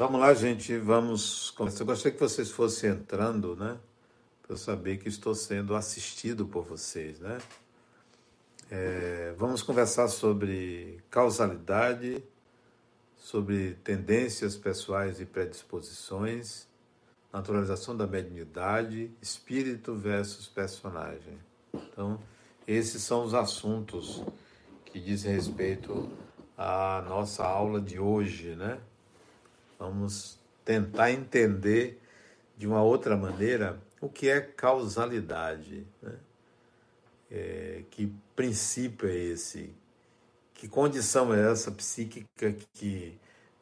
Vamos lá, gente, vamos começar. Eu gostaria que vocês fossem entrando, né? Para eu saber que estou sendo assistido por vocês, né? É, vamos conversar sobre causalidade, sobre tendências pessoais e predisposições, naturalização da mediunidade, espírito versus personagem. Então, esses são os assuntos que dizem respeito à nossa aula de hoje, né? Vamos tentar entender de uma outra maneira o que é causalidade, né? É, que princípio é esse? Que condição é essa psíquica que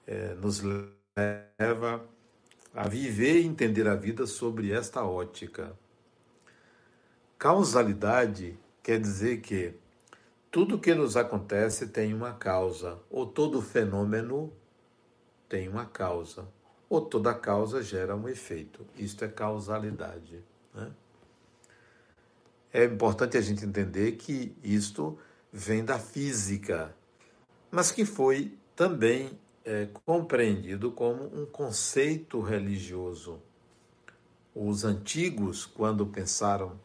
é, nos leva a viver e entender a vida sobre esta ótica? Causalidade quer dizer que tudo que nos acontece tem uma causa, ou todo fenômeno tem uma causa, ou toda causa gera um efeito. Isto é causalidade. Né? É importante a gente entender que isto vem da física, mas que foi também é, compreendido como um conceito religioso. Os antigos, quando pensaram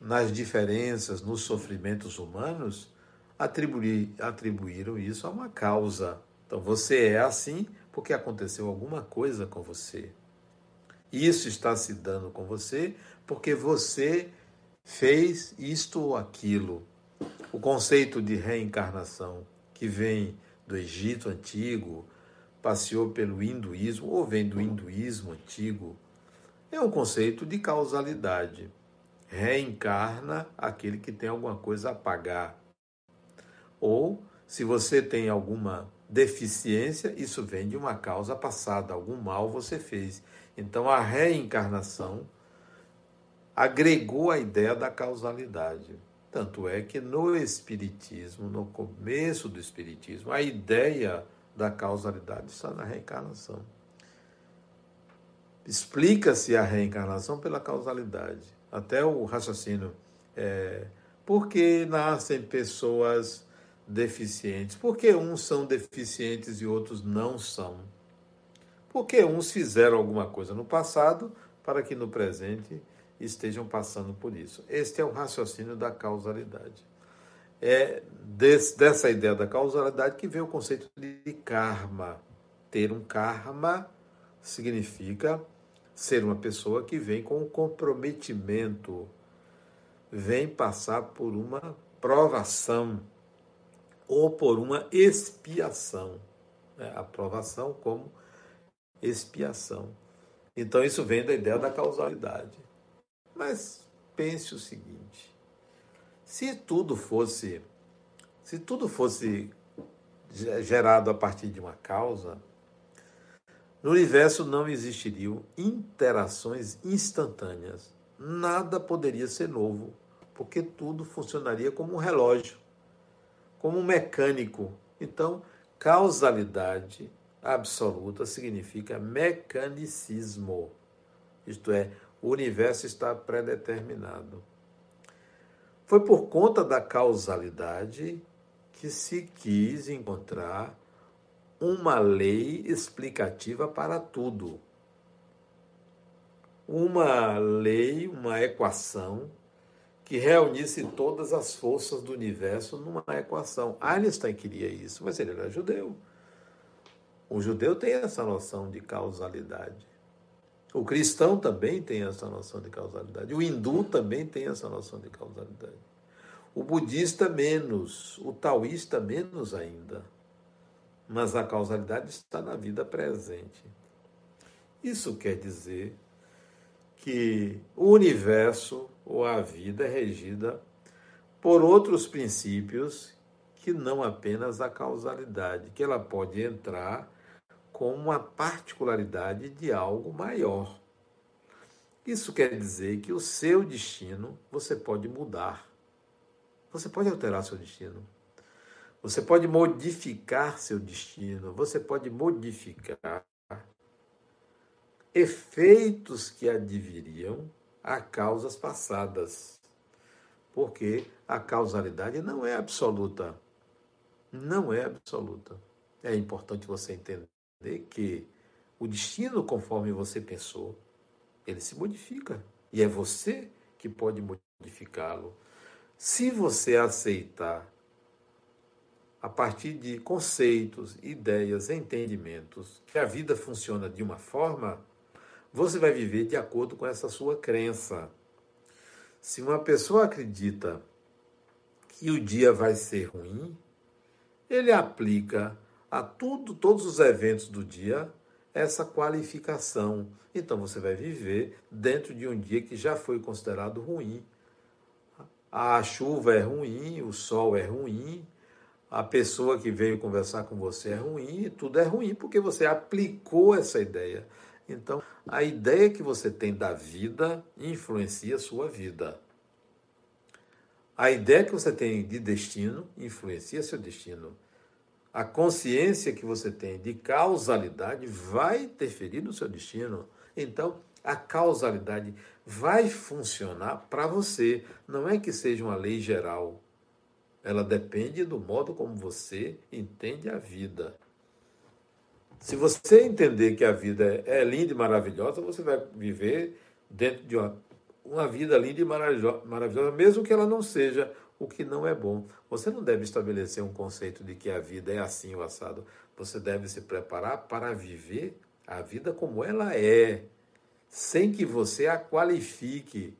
nas diferenças, nos sofrimentos humanos, atribuir, atribuíram isso a uma causa. Então você é assim porque aconteceu alguma coisa com você. Isso está se dando com você porque você fez isto ou aquilo. O conceito de reencarnação, que vem do Egito antigo, passeou pelo hinduísmo, ou vem do hinduísmo antigo, é um conceito de causalidade reencarna aquele que tem alguma coisa a pagar. Ou, se você tem alguma deficiência, isso vem de uma causa passada, algum mal você fez. Então, a reencarnação agregou a ideia da causalidade. Tanto é que no Espiritismo, no começo do Espiritismo, a ideia da causalidade está na reencarnação. Explica-se a reencarnação pela causalidade até o raciocínio. É, nascem pessoas deficientes? Por que uns são deficientes e outros não são? Porque uns fizeram alguma coisa no passado para que no presente estejam passando por isso. Este é o raciocínio da causalidade. É desse, dessa ideia da causalidade que vem o conceito de karma. Ter um karma significa ser uma pessoa que vem com um comprometimento, vem passar por uma provação ou por uma expiação. Né? A provação como expiação. Então isso vem da ideia da causalidade. Mas pense o seguinte: se tudo fosse se tudo fosse gerado a partir de uma causa, no universo não existiriam interações instantâneas. Nada poderia ser novo, porque tudo funcionaria como um relógio, como um mecânico. Então, causalidade absoluta significa mecanicismo. Isto é, o universo está predeterminado. Foi por conta da causalidade que se quis encontrar uma lei explicativa para tudo. Uma lei, uma equação que reunisse todas as forças do universo numa equação. Einstein queria isso, mas ele era judeu. O judeu tem essa noção de causalidade. O cristão também tem essa noção de causalidade. O hindu também tem essa noção de causalidade. O budista menos, o taoísta menos ainda mas a causalidade está na vida presente. Isso quer dizer que o universo ou a vida é regida por outros princípios que não apenas a causalidade, que ela pode entrar com uma particularidade de algo maior. Isso quer dizer que o seu destino você pode mudar. Você pode alterar seu destino. Você pode modificar seu destino, você pode modificar efeitos que adviriam a causas passadas. Porque a causalidade não é absoluta. Não é absoluta. É importante você entender que o destino conforme você pensou, ele se modifica. E é você que pode modificá-lo. Se você aceitar a partir de conceitos, ideias, entendimentos, que a vida funciona de uma forma, você vai viver de acordo com essa sua crença. Se uma pessoa acredita que o dia vai ser ruim, ele aplica a tudo, todos os eventos do dia, essa qualificação. Então você vai viver dentro de um dia que já foi considerado ruim. A chuva é ruim, o sol é ruim, a pessoa que veio conversar com você é ruim, tudo é ruim porque você aplicou essa ideia. Então, a ideia que você tem da vida influencia a sua vida. A ideia que você tem de destino influencia seu destino. A consciência que você tem de causalidade vai interferir no seu destino. Então, a causalidade vai funcionar para você. Não é que seja uma lei geral. Ela depende do modo como você entende a vida. Se você entender que a vida é linda e maravilhosa, você vai viver dentro de uma, uma vida linda e maravilhosa, mesmo que ela não seja o que não é bom. Você não deve estabelecer um conceito de que a vida é assim o assado. Você deve se preparar para viver a vida como ela é, sem que você a qualifique,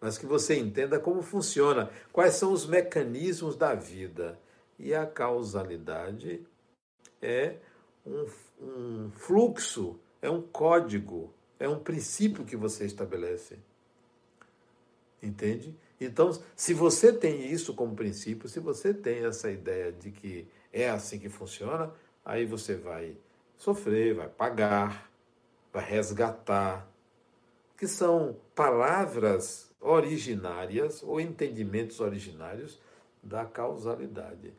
mas que você entenda como funciona, quais são os mecanismos da vida. E a causalidade é um, um fluxo, é um código, é um princípio que você estabelece. Entende? Então, se você tem isso como princípio, se você tem essa ideia de que é assim que funciona, aí você vai sofrer, vai pagar, vai resgatar, que são palavras originárias ou entendimentos originários da causalidade.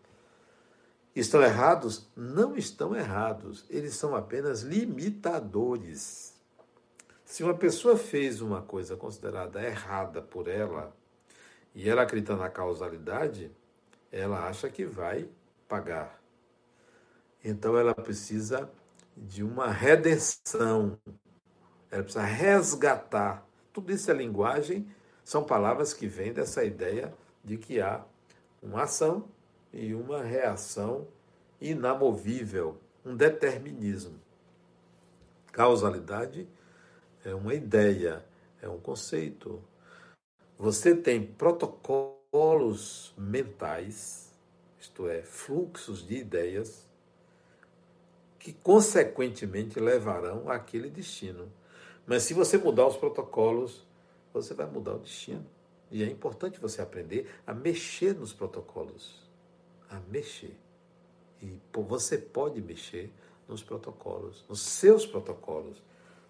Estão errados? Não estão errados, eles são apenas limitadores. Se uma pessoa fez uma coisa considerada errada por ela, e ela acredita na causalidade, ela acha que vai pagar. Então ela precisa de uma redenção, ela precisa resgatar. Tudo isso é linguagem, são palavras que vêm dessa ideia de que há uma ação e uma reação inamovível, um determinismo. Causalidade é uma ideia, é um conceito, você tem protocolos mentais, isto é, fluxos de ideias, que consequentemente levarão àquele destino. Mas se você mudar os protocolos, você vai mudar o destino. E é importante você aprender a mexer nos protocolos. A mexer. E você pode mexer nos protocolos, nos seus protocolos.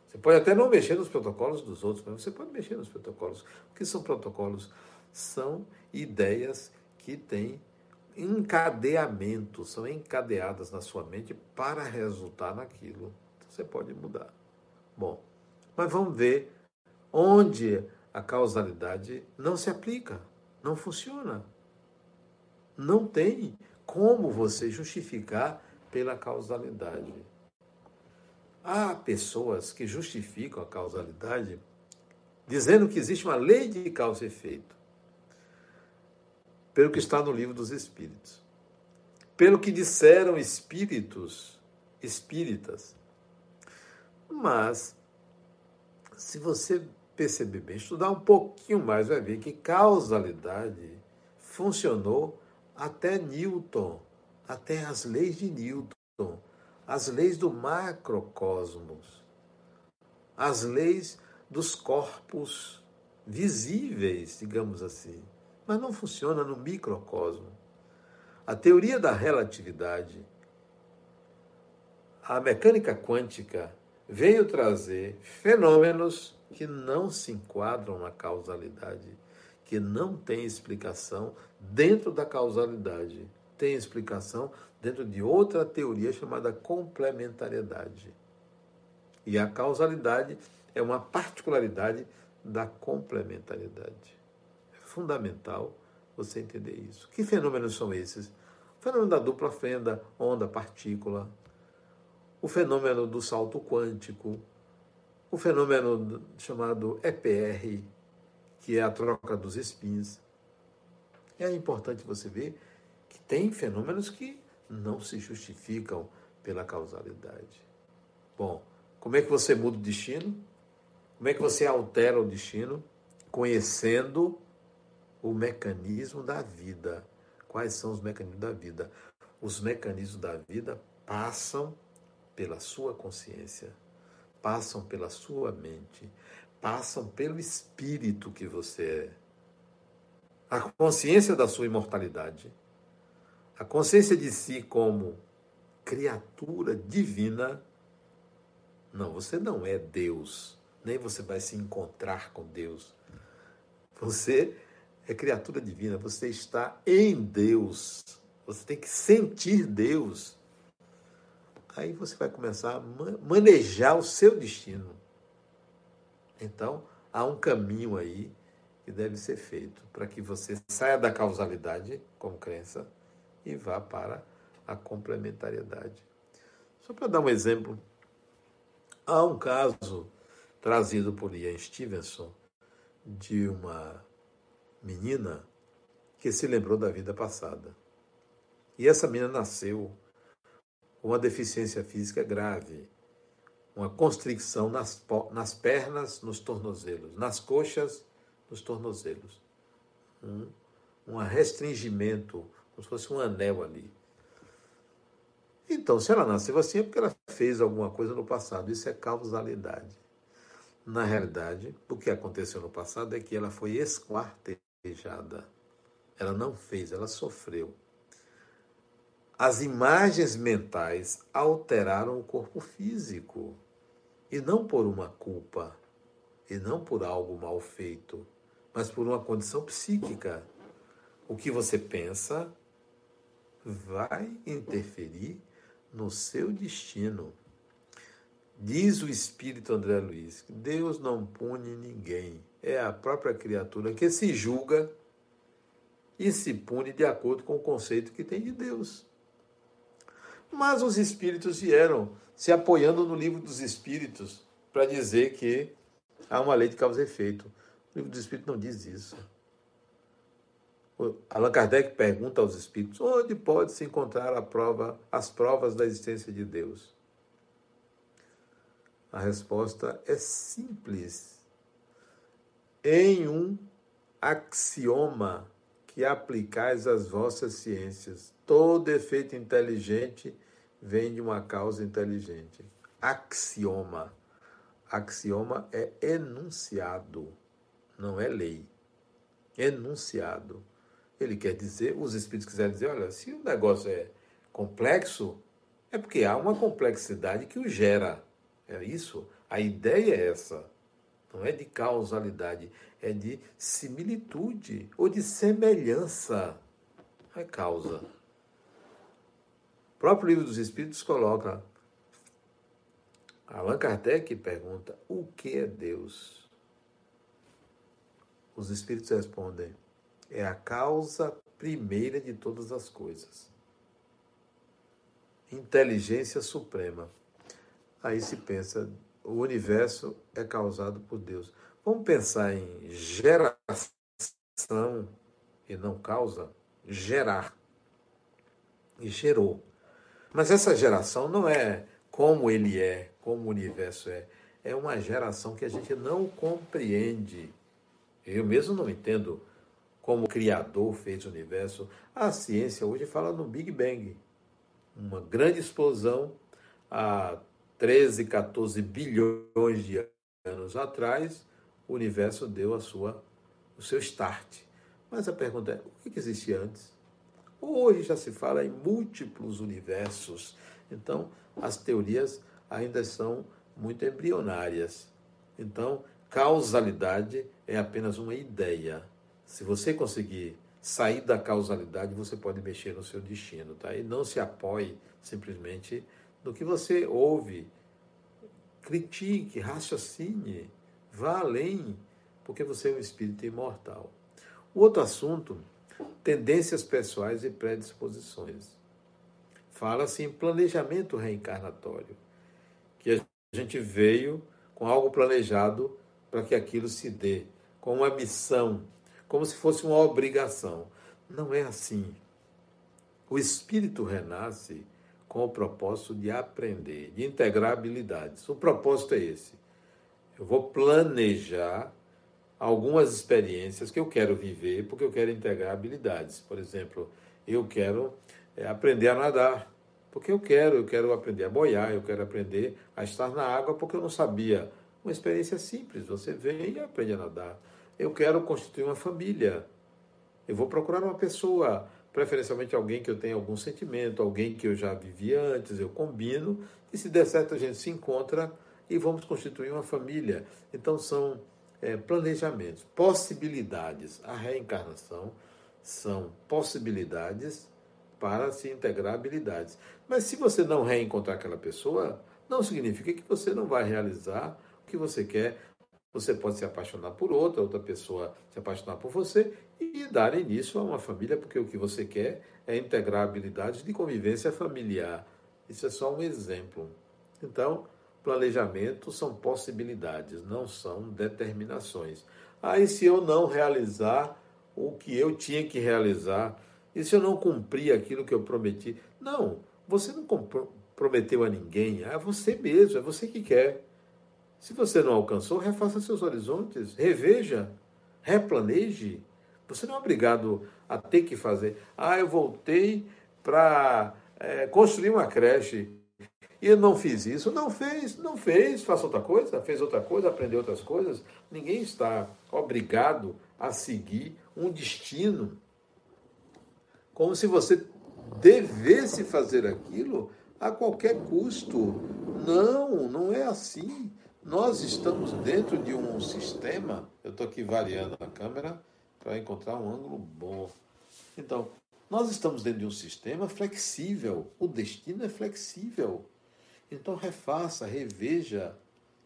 Você pode até não mexer nos protocolos dos outros, mas você pode mexer nos protocolos. O que são protocolos? São ideias que têm encadeamento, são encadeadas na sua mente para resultar naquilo. Então, você pode mudar. Bom, mas vamos ver onde a causalidade não se aplica, não funciona. Não tem como você justificar pela causalidade. Há pessoas que justificam a causalidade dizendo que existe uma lei de causa e efeito. Pelo que está no livro dos Espíritos. Pelo que disseram espíritos espíritas. Mas, se você perceber bem, estudar um pouquinho mais, vai ver que causalidade funcionou até Newton, até as leis de Newton as leis do macrocosmos, as leis dos corpos visíveis, digamos assim, mas não funciona no microcosmo. A teoria da relatividade, a mecânica quântica veio trazer fenômenos que não se enquadram na causalidade, que não têm explicação dentro da causalidade, tem explicação dentro de outra teoria chamada complementariedade. E a causalidade é uma particularidade da complementariedade. É fundamental você entender isso. Que fenômenos são esses? O fenômeno da dupla fenda, onda, partícula. o fenômeno do salto quântico, o fenômeno chamado EPR, que é a troca dos spins. É importante você ver que tem fenômenos que não se justificam pela causalidade. Bom, como é que você muda o destino? Como é que você altera o destino? Conhecendo o mecanismo da vida. Quais são os mecanismos da vida? Os mecanismos da vida passam pela sua consciência, passam pela sua mente, passam pelo espírito que você é. A consciência da sua imortalidade, a consciência de si como criatura divina. Não, você não é Deus, nem você vai se encontrar com Deus. Você é criatura divina, você está em Deus. Você tem que sentir Deus. Aí você vai começar a manejar o seu destino. Então, há um caminho aí que deve ser feito para que você saia da causalidade como crença e vá para a complementariedade. Só para dar um exemplo, há um caso trazido por Ian Stevenson de uma menina que se lembrou da vida passada. E essa menina nasceu com uma deficiência física grave, uma constricção nas, nas pernas, nos tornozelos, nas coxas, nos tornozelos. Um, um restringimento, como se fosse um anel ali. Então, se ela nasceu assim é porque ela fez alguma coisa no passado. Isso é causalidade. Na realidade, o que aconteceu no passado é que ela foi esquartejada. Ela não fez, ela sofreu. As imagens mentais alteraram o corpo físico. E não por uma culpa, e não por algo mal feito, mas por uma condição psíquica. O que você pensa vai interferir no seu destino. Diz o Espírito André Luiz: Deus não pune ninguém, é a própria criatura que se julga e se pune de acordo com o conceito que tem de Deus. Mas os espíritos vieram se apoiando no livro dos espíritos para dizer que há uma lei de causa e efeito. O livro dos espíritos não diz isso. Allan Kardec pergunta aos espíritos onde pode se encontrar prova, as provas da existência de Deus. A resposta é simples. Em um axioma que aplicais às vossas ciências. Todo efeito inteligente vem de uma causa inteligente. Axioma. Axioma é enunciado, não é lei. Enunciado. Ele quer dizer, os espíritos quiserem dizer, olha, se o negócio é complexo, é porque há uma complexidade que o gera. É isso. A ideia é essa. Não é de causalidade, é de similitude ou de semelhança. É causa. Próprio livro dos Espíritos coloca. Allan Kardec pergunta: o que é Deus? Os Espíritos respondem: é a causa primeira de todas as coisas. Inteligência suprema. Aí se pensa, o universo é causado por Deus. Vamos pensar em geração e não causa? Gerar. E gerou. Mas essa geração não é como ele é, como o universo é. É uma geração que a gente não compreende. Eu mesmo não entendo como o Criador fez o universo. A ciência hoje fala no Big Bang, uma grande explosão há 13, 14 bilhões de anos atrás, o universo deu a sua, o seu start. Mas a pergunta é: o que existia antes? Hoje já se fala em múltiplos universos. Então, as teorias ainda são muito embrionárias. Então, causalidade é apenas uma ideia. Se você conseguir sair da causalidade, você pode mexer no seu destino, tá? E não se apoie simplesmente no que você ouve. Critique, raciocine, vá além, porque você é um espírito imortal. O outro assunto, tendências pessoais e predisposições. Fala-se em planejamento reencarnatório. que a gente veio com algo planejado para que aquilo se dê, com uma missão, como se fosse uma obrigação. Não é assim. O espírito renasce com o propósito de aprender, de integrar habilidades. O propósito é esse. Eu vou planejar algumas experiências que eu quero viver porque eu quero integrar habilidades. Por exemplo, eu quero é, aprender a nadar porque eu quero, eu quero aprender a boiar, eu quero aprender a estar na água porque eu não sabia. Uma experiência simples, você vem e aprende a nadar. Eu quero constituir uma família. Eu vou procurar uma pessoa preferencialmente alguém que eu tenha algum sentimento, alguém que eu já vivi antes, eu combino, e se der certo a gente se encontra e vamos constituir uma família. Então são é, planejamentos, possibilidades. A reencarnação são possibilidades para se integrar habilidades. Mas se você não reencontrar aquela pessoa, não significa que você não vai realizar o que você quer. Você pode se apaixonar por outra, outra pessoa se apaixonar por você e dar início a uma família, porque o que você quer é integrar habilidades de convivência familiar. Isso é só um exemplo. Então, planejamento são possibilidades, não são determinações. Aí, se eu não realizar o que eu tinha que realizar, e se eu não cumprir aquilo que eu prometi? Não, você não prometeu a ninguém, é você mesmo, é você que quer. Se você não alcançou, refaça seus horizontes, reveja, replaneje. Você não é obrigado a ter que fazer. Ah, eu voltei para é, construir uma creche e não fiz isso. Não fez, não fez, faça outra coisa, fez outra coisa, aprendeu outras coisas. Ninguém está obrigado a seguir um destino como se você devesse fazer aquilo a qualquer custo. Não, não é assim. Nós estamos dentro de um sistema. Eu estou aqui variando a câmera para encontrar um ângulo bom. Então, nós estamos dentro de um sistema flexível. O destino é flexível. Então, refaça, reveja,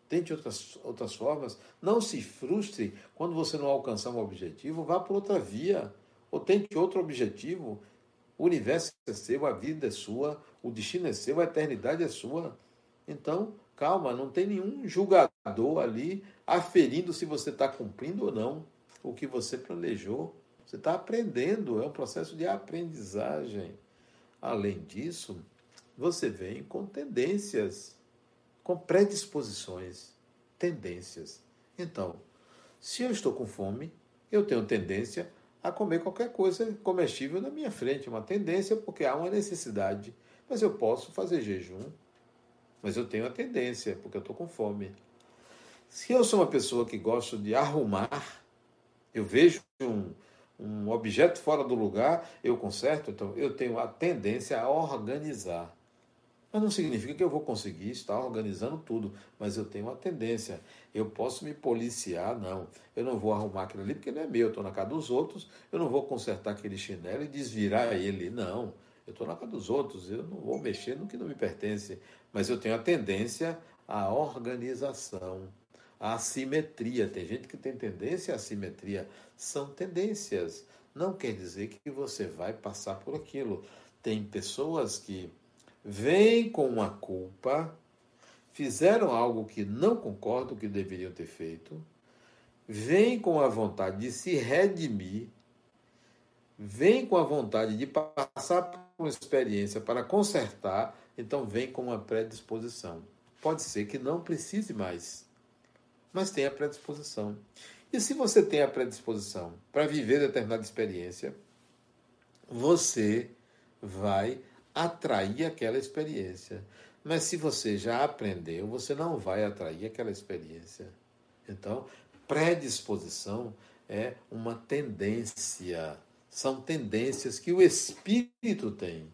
tente outras, outras formas. Não se frustre quando você não alcançar um objetivo, vá por outra via. Ou tente outro objetivo. O universo é seu, a vida é sua, o destino é seu, a eternidade é sua. Então, calma, não tem nenhum julgador ali aferindo se você está cumprindo ou não o que você planejou. Você está aprendendo, é um processo de aprendizagem. Além disso, você vem com tendências, com predisposições, tendências. Então, se eu estou com fome, eu tenho tendência a comer qualquer coisa comestível na minha frente, uma tendência, porque há uma necessidade. Mas eu posso fazer jejum, mas eu tenho a tendência, porque eu estou com fome. Se eu sou uma pessoa que gosto de arrumar, eu vejo um, um objeto fora do lugar, eu conserto, então eu tenho a tendência a organizar. Mas não significa que eu vou conseguir estar organizando tudo, mas eu tenho uma tendência. Eu posso me policiar, não. Eu não vou arrumar aquilo ali porque não é meu, eu estou na casa dos outros, eu não vou consertar aquele chinelo e desvirar ele, não. Eu estou na casa dos outros, eu não vou mexer no que não me pertence, mas eu tenho a tendência à organização, à simetria. Tem gente que tem tendência à simetria. São tendências. Não quer dizer que você vai passar por aquilo. Tem pessoas que vêm com uma culpa, fizeram algo que não concordam que deveriam ter feito, vêm com a vontade de se redimir, vêm com a vontade de passar por uma experiência para consertar, então vem com uma predisposição. Pode ser que não precise mais, mas tem a predisposição. E se você tem a predisposição para viver determinada experiência, você vai atrair aquela experiência. Mas se você já aprendeu, você não vai atrair aquela experiência. Então, predisposição é uma tendência. São tendências que o espírito tem.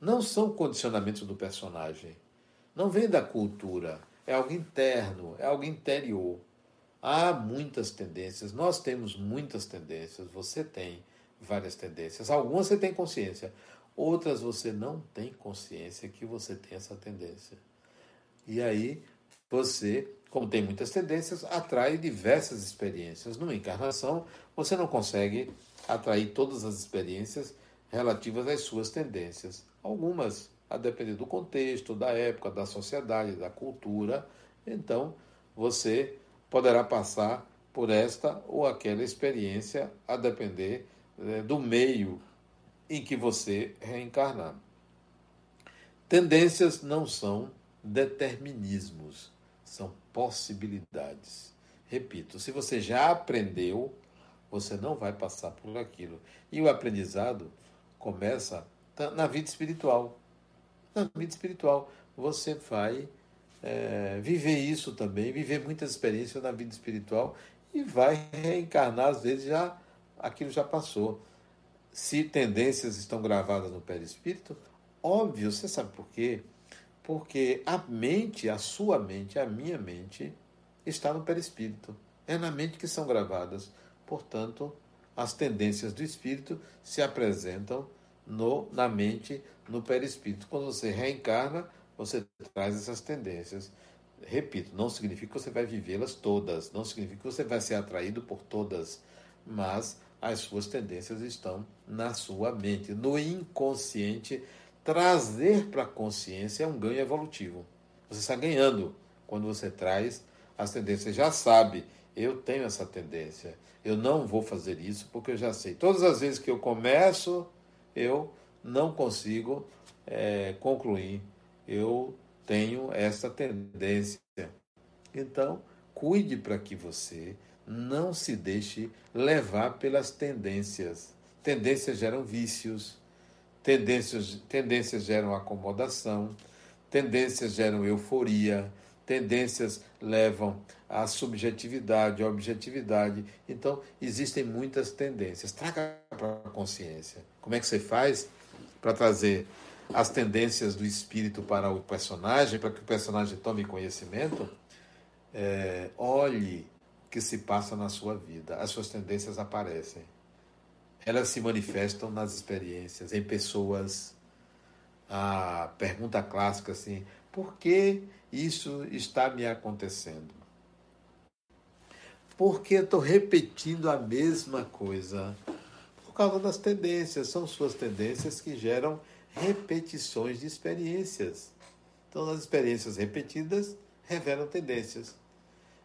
Não são condicionamentos do personagem. Não vem da cultura. É algo interno, é algo interior. Há muitas tendências. Nós temos muitas tendências. Você tem várias tendências. Algumas você tem consciência. Outras você não tem consciência que você tem essa tendência. E aí você, como tem muitas tendências, atrai diversas experiências. Numa encarnação, você não consegue atrair todas as experiências relativas às suas tendências. Algumas a depender do contexto, da época, da sociedade, da cultura. Então, você poderá passar por esta ou aquela experiência, a depender né, do meio em que você reencarnar. Tendências não são determinismos, são possibilidades. Repito, se você já aprendeu, você não vai passar por aquilo. E o aprendizado começa na vida espiritual. Na vida espiritual, você vai é, viver isso também, viver muitas experiências na vida espiritual e vai reencarnar, às vezes já aquilo já passou. Se tendências estão gravadas no perispírito, óbvio, você sabe por quê? Porque a mente, a sua mente, a minha mente, está no perispírito. É na mente que são gravadas. Portanto, as tendências do espírito se apresentam no, na mente, no perispírito. Quando você reencarna, você traz essas tendências. Repito, não significa que você vai vivê-las todas, não significa que você vai ser atraído por todas, mas as suas tendências estão na sua mente, no inconsciente. Trazer para a consciência é um ganho evolutivo. Você está ganhando quando você traz as tendências. Já sabe, eu tenho essa tendência. Eu não vou fazer isso porque eu já sei. Todas as vezes que eu começo, eu não consigo é, concluir. Eu tenho essa tendência. Então, cuide para que você não se deixe levar pelas tendências. Tendências geram vícios, tendências, tendências geram acomodação, tendências geram euforia, tendências levam à subjetividade, à objetividade. Então, existem muitas tendências. Traga para a consciência. Como é que você faz para trazer as tendências do espírito para o personagem, para que o personagem tome conhecimento? É, olhe que se passa na sua vida. As suas tendências aparecem. Elas se manifestam nas experiências, em pessoas. A pergunta clássica assim: por que isso está me acontecendo? Por que estou repetindo a mesma coisa? Por causa das tendências. São suas tendências que geram repetições de experiências. Então, as experiências repetidas revelam tendências.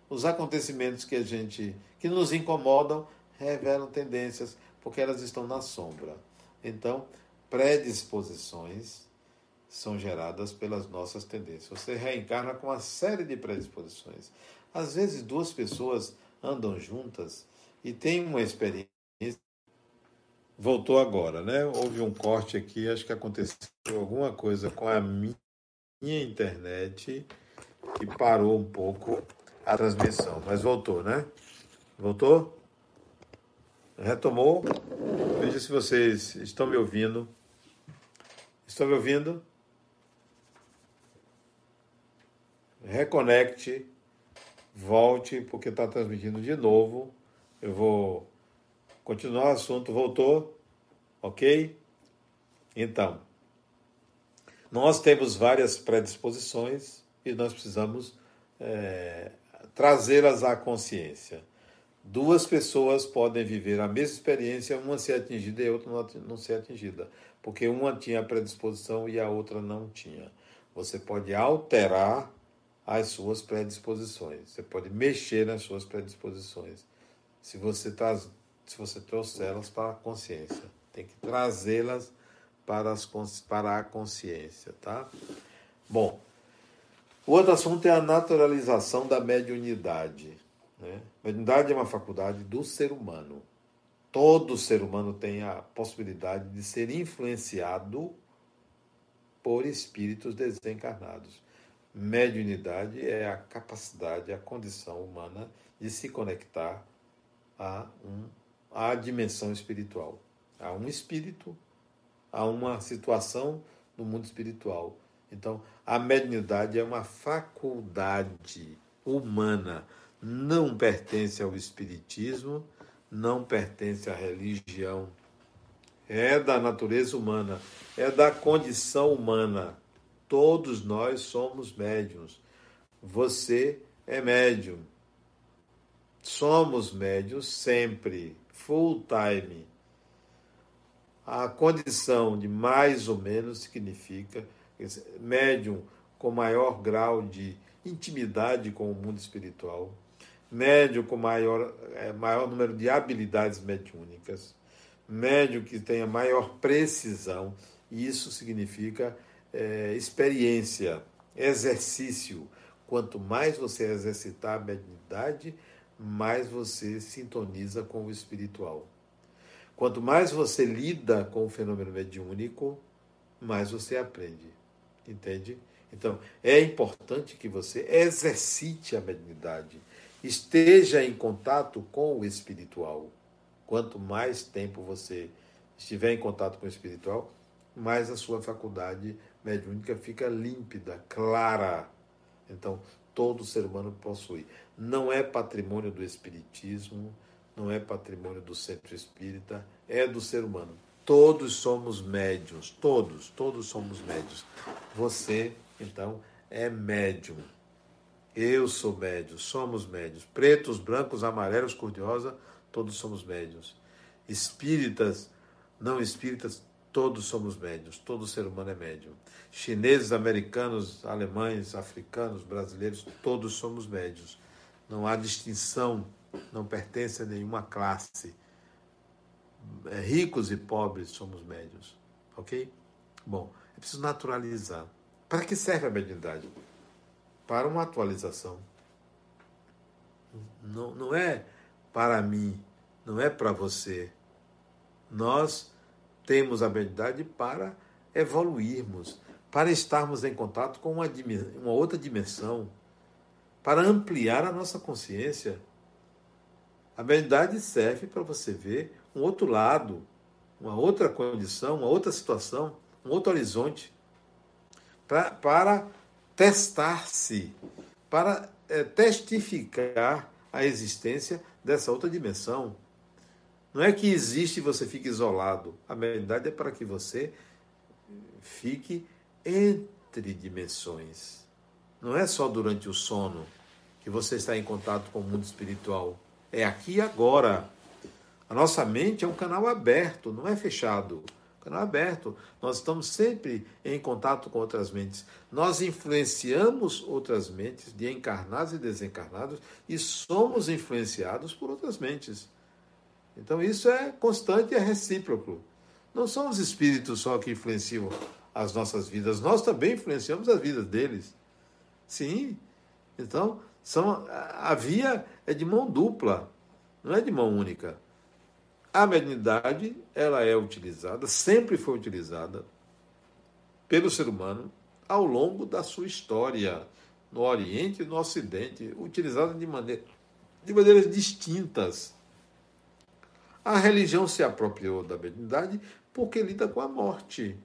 Os acontecimentos que a gente que nos incomodam revelam tendências, porque elas estão na sombra. Então, predisposições são geradas pelas nossas tendências. Você reencarna com uma série de predisposições. Às vezes, duas pessoas andam juntas e têm uma experiência. Voltou agora, né? Houve um corte aqui, acho que aconteceu alguma coisa com a minha internet que parou um pouco a transmissão, mas voltou, né? Voltou? Retomou? Veja se vocês estão me ouvindo. Estão me ouvindo? reconecte, volte, porque está transmitindo de novo. Eu vou continuar o assunto. Voltou? Ok? Então, nós temos várias predisposições e nós precisamos é, trazê-las à consciência. Duas pessoas podem viver a mesma experiência, uma ser atingida e a outra não ser atingida, porque uma tinha predisposição e a outra não tinha. Você pode alterar as suas predisposições. Você pode mexer nas suas predisposições. Se você traz, se você trouxer-las para a consciência, tem que trazê-las para, as, para a consciência, tá? Bom, o outro assunto é a naturalização da mediunidade. Né? Mediunidade é uma faculdade do ser humano. Todo ser humano tem a possibilidade de ser influenciado por espíritos desencarnados. Mediunidade é a capacidade, a condição humana de se conectar a um, à dimensão espiritual, a um espírito, a uma situação no mundo espiritual. Então, a mediunidade é uma faculdade humana, não pertence ao espiritismo, não pertence à religião. É da natureza humana, é da condição humana. Todos nós somos médiums. Você é médium. Somos médiums sempre, full time. A condição de mais ou menos significa médium com maior grau de intimidade com o mundo espiritual, médium com maior, é, maior número de habilidades mediúnicas, médium que tenha maior precisão, e isso significa é, experiência, exercício. Quanto mais você exercitar a mediunidade, mais você sintoniza com o espiritual. Quanto mais você lida com o fenômeno mediúnico, mais você aprende. Entende? Então, é importante que você exercite a mediunidade, esteja em contato com o espiritual. Quanto mais tempo você estiver em contato com o espiritual, mais a sua faculdade mediúnica fica límpida, clara. Então, todo ser humano possui. Não é patrimônio do espiritismo, não é patrimônio do centro espírita, é do ser humano. Todos somos médios, todos, todos somos médios. Você, então, é médium. Eu sou médio, somos médios. Pretos, brancos, amarelos, cor-de-rosa, todos somos médios. Espíritas, não espíritas, todos somos médios. Todo ser humano é médium. Chineses, americanos, alemães, africanos, brasileiros, todos somos médios. Não há distinção, não pertence a nenhuma classe. É, ricos e pobres somos médios. Ok? Bom, é preciso naturalizar. Para que serve a mediunidade? Para uma atualização. Não, não é para mim, não é para você. Nós temos a mediunidade para evoluirmos, para estarmos em contato com uma, uma outra dimensão, para ampliar a nossa consciência. A mediunidade serve para você ver um outro lado, uma outra condição, uma outra situação, um outro horizonte, pra, para testar-se, para é, testificar a existência dessa outra dimensão. Não é que existe e você fique isolado. A mediunidade é para que você fique entre dimensões. Não é só durante o sono que você está em contato com o mundo espiritual. É aqui e agora. A nossa mente é um canal aberto, não é fechado. Canal aberto. Nós estamos sempre em contato com outras mentes. Nós influenciamos outras mentes, de encarnados e desencarnados, e somos influenciados por outras mentes. Então isso é constante e é recíproco. Não são os espíritos só que influenciam as nossas vidas, nós também influenciamos as vidas deles. Sim. Então, são, a via é de mão dupla, não é de mão única. A mediunidade, ela é utilizada, sempre foi utilizada pelo ser humano ao longo da sua história, no Oriente e no Ocidente, utilizada de, maneira, de maneiras distintas. A religião se apropriou da mediunidade porque lida com a morte,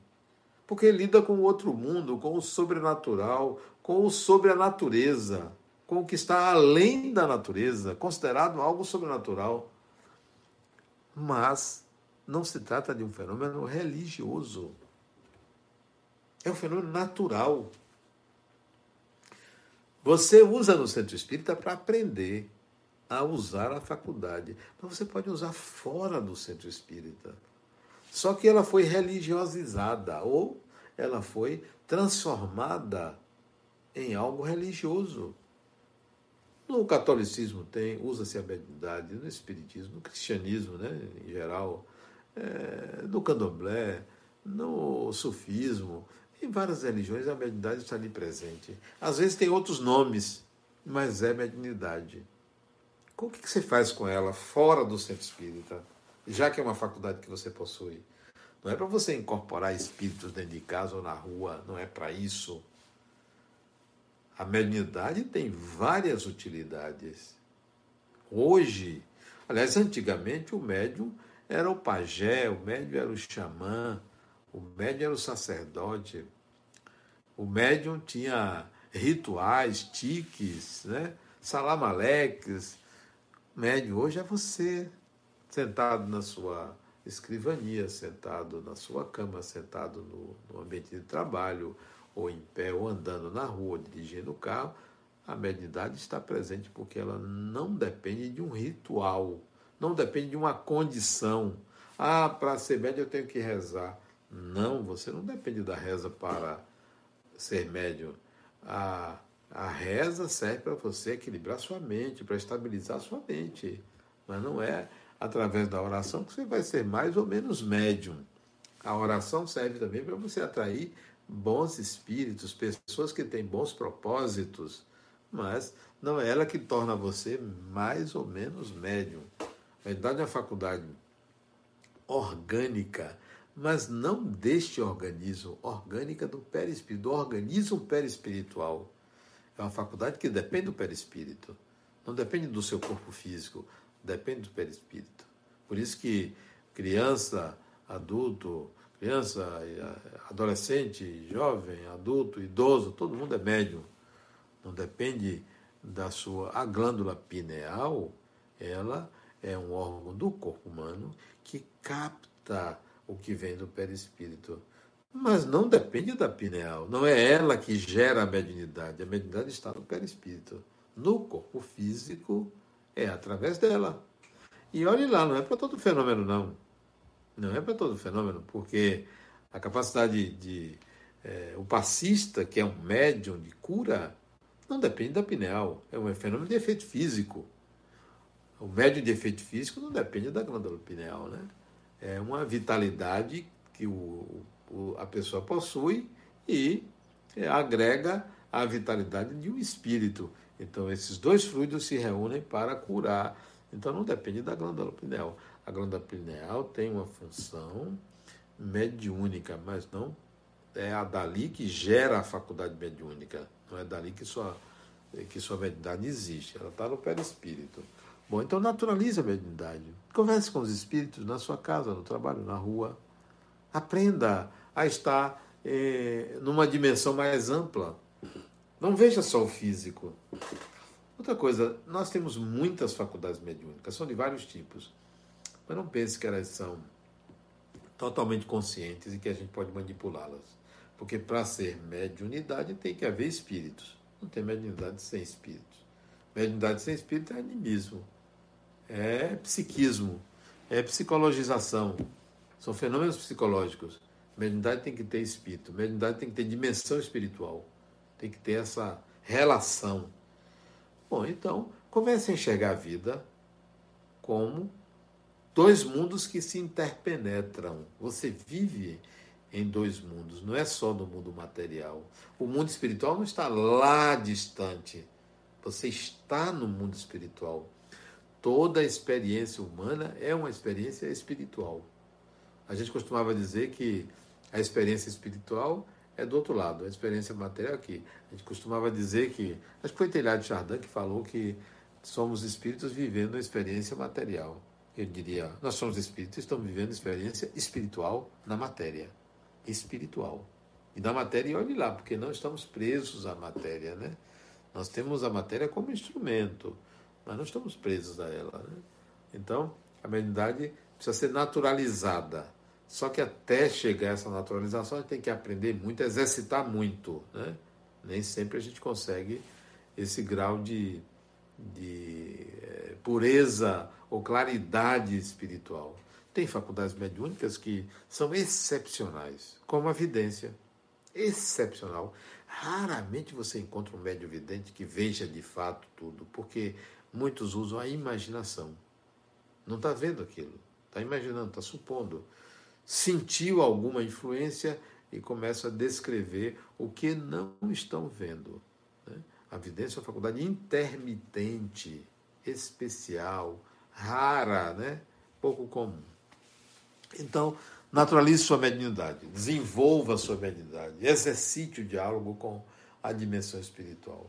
porque lida com o outro mundo, com o sobrenatural, com o sobre a natureza, com o que está além da natureza, considerado algo sobrenatural. Mas não se trata de um fenômeno religioso. É um fenômeno natural. Você usa no centro espírita para aprender a usar a faculdade, mas você pode usar fora do centro espírita. Só que ela foi religiosizada ou ela foi transformada em algo religioso. No catolicismo tem, usa-se a mediunidade, no espiritismo, no cristianismo, né, em geral, é, no candomblé, no sufismo, em várias religiões a mediunidade está ali presente. Às vezes tem outros nomes, mas é mediunidade. O que você faz com ela fora do centro espírita? já que é uma faculdade que você possui. Não é para você incorporar espíritos dentro de casa ou na rua, não é para isso. A mediunidade tem várias utilidades. Hoje, aliás, antigamente o médium era o pajé, o médium era o xamã, o médium era o sacerdote. O médium tinha rituais, tiques, né? salamaleques. O médium hoje é você, sentado na sua escrivania, sentado na sua cama, sentado no, no ambiente de trabalho, ou em pé, ou andando na rua, dirigindo o carro, a mediunidade está presente porque ela não depende de um ritual, não depende de uma condição. Ah, para ser médium eu tenho que rezar. Não, você não depende da reza para ser médium? A, a reza serve para você equilibrar sua mente, para estabilizar sua mente. Mas não é através da oração que você vai ser mais ou menos médium. A oração serve também para você atrair bons espíritos, pessoas que têm bons propósitos, mas não é ela que torna você mais ou menos médium. A verdade é uma faculdade orgânica, mas não deste organismo, orgânica do perispírito, do organismo perispiritual. É uma faculdade que depende do perispírito, não depende do seu corpo físico, depende do perispírito. Por isso que criança, adulto, criança, adolescente, jovem, adulto, idoso, todo mundo é médium. Não depende da sua. A glândula pineal, ela é um órgão do corpo humano que capta o que vem do perispírito. Mas não depende da pineal. Não é ela que gera a mediunidade. A mediunidade está no perispírito. No corpo físico, é através dela. E olhe lá, não é para todo fenômeno, não. Não é para todo fenômeno, porque a capacidade de. É, o passista, que é um médium de cura, não depende da pineal. É um fenômeno de efeito físico. O médium de efeito físico não depende da glândula pineal, né? É uma vitalidade que o, o a pessoa possui e é, agrega a vitalidade de um espírito. Então, esses dois fluidos se reúnem para curar. Então, não depende da glândula pineal. A glândula pineal tem uma função mediúnica, mas não é a dali que gera a faculdade mediúnica. Não é dali que sua, que sua mediunidade existe. Ela está no perispírito. Bom, então naturalize a mediunidade. Converse com os espíritos na sua casa, no trabalho, na rua. Aprenda a estar eh, numa dimensão mais ampla. Não veja só o físico. Outra coisa, nós temos muitas faculdades mediúnicas, são de vários tipos. Mas não pense que elas são totalmente conscientes e que a gente pode manipulá-las. Porque para ser mediunidade tem que haver espíritos. Não tem mediunidade sem espíritos. Mediunidade sem espírito é animismo, é psiquismo, é psicologização. São fenômenos psicológicos. Mediunidade tem que ter espírito, mediunidade tem que ter dimensão espiritual, tem que ter essa relação. Bom, então, comece a enxergar a vida como dois mundos que se interpenetram. Você vive em dois mundos, não é só no mundo material. O mundo espiritual não está lá distante. Você está no mundo espiritual. Toda experiência humana é uma experiência espiritual. A gente costumava dizer que a experiência espiritual é do outro lado, a experiência material aqui. A gente costumava dizer que, acho que foi Telhado Chardin que falou que somos espíritos vivendo a experiência material eu diria, nós somos espíritos, estamos vivendo experiência espiritual na matéria. Espiritual. E na matéria, olhe lá, porque não estamos presos à matéria, né? Nós temos a matéria como instrumento, mas não estamos presos a ela, né? Então, a mediunidade precisa ser naturalizada. Só que até chegar a essa naturalização, a gente tem que aprender muito, exercitar muito, né? Nem sempre a gente consegue esse grau de, de é, pureza ou claridade espiritual. Tem faculdades mediúnicas que são excepcionais, como a vidência. Excepcional. Raramente você encontra um médium vidente que veja de fato tudo, porque muitos usam a imaginação. Não está vendo aquilo, está imaginando, está supondo. Sentiu alguma influência e começa a descrever o que não estão vendo. Né? A vidência é uma faculdade intermitente, especial, rara, né? pouco comum. Então, naturalize sua mediunidade, desenvolva sua mediunidade, exercite o diálogo com a dimensão espiritual.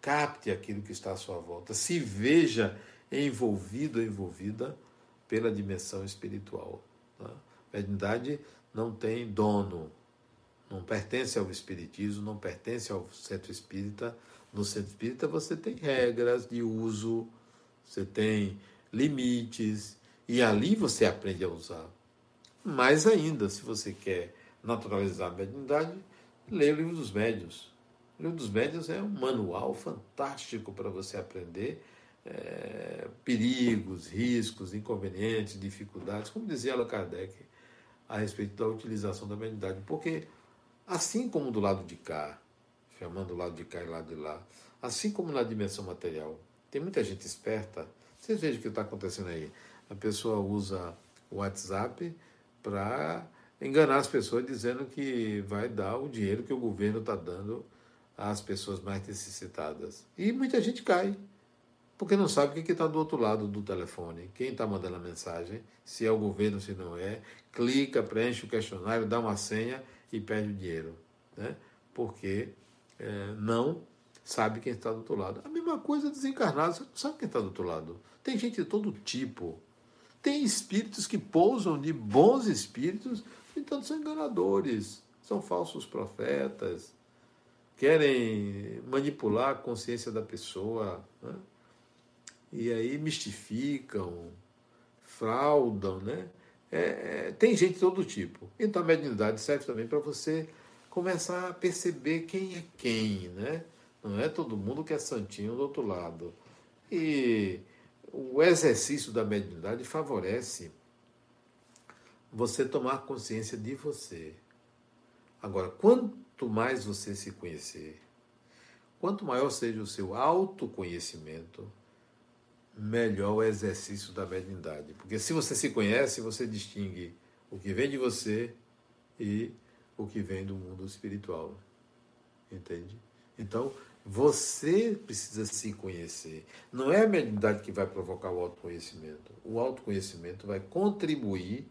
Capte aquilo que está à sua volta, se veja envolvido ou envolvida pela dimensão espiritual. Tá? Mediunidade não tem dono, não pertence ao espiritismo, não pertence ao centro espírita. No centro espírita você tem regras de uso, você tem limites, e ali você aprende a usar. Mais ainda, se você quer naturalizar a mediunidade, leia o livro dos médios. O livro dos médios é um manual fantástico para você aprender é, perigos, riscos, inconvenientes, dificuldades, como dizia Allan Kardec a respeito da utilização da mediunidade. Porque, assim como do lado de cá, chamando o lado de cá e lado de lá. Assim como na dimensão material. Tem muita gente esperta. Vocês vejam o que está acontecendo aí. A pessoa usa o WhatsApp para enganar as pessoas dizendo que vai dar o dinheiro que o governo está dando às pessoas mais necessitadas. E muita gente cai, porque não sabe o que está do outro lado do telefone, quem está mandando a mensagem, se é o governo, se não é. Clica, preenche o questionário, dá uma senha e perde o dinheiro. Né? Porque é, não sabe quem está do outro lado. A mesma coisa desencarnado, você não sabe quem está do outro lado. Tem gente de todo tipo. Tem espíritos que pousam de bons espíritos, então são enganadores, são falsos profetas, querem manipular a consciência da pessoa. Né? E aí mistificam, fraudam, né? É, é, tem gente de todo tipo. Então a mediunidade serve também para você começar a perceber quem é quem, né? Não é todo mundo que é santinho do outro lado. E o exercício da mediunidade favorece você tomar consciência de você. Agora, quanto mais você se conhecer, quanto maior seja o seu autoconhecimento, melhor o exercício da mediunidade. Porque se você se conhece, você distingue o que vem de você e o que vem do mundo espiritual. Entende? Então, você precisa se conhecer. Não é a mediunidade que vai provocar o autoconhecimento. O autoconhecimento vai contribuir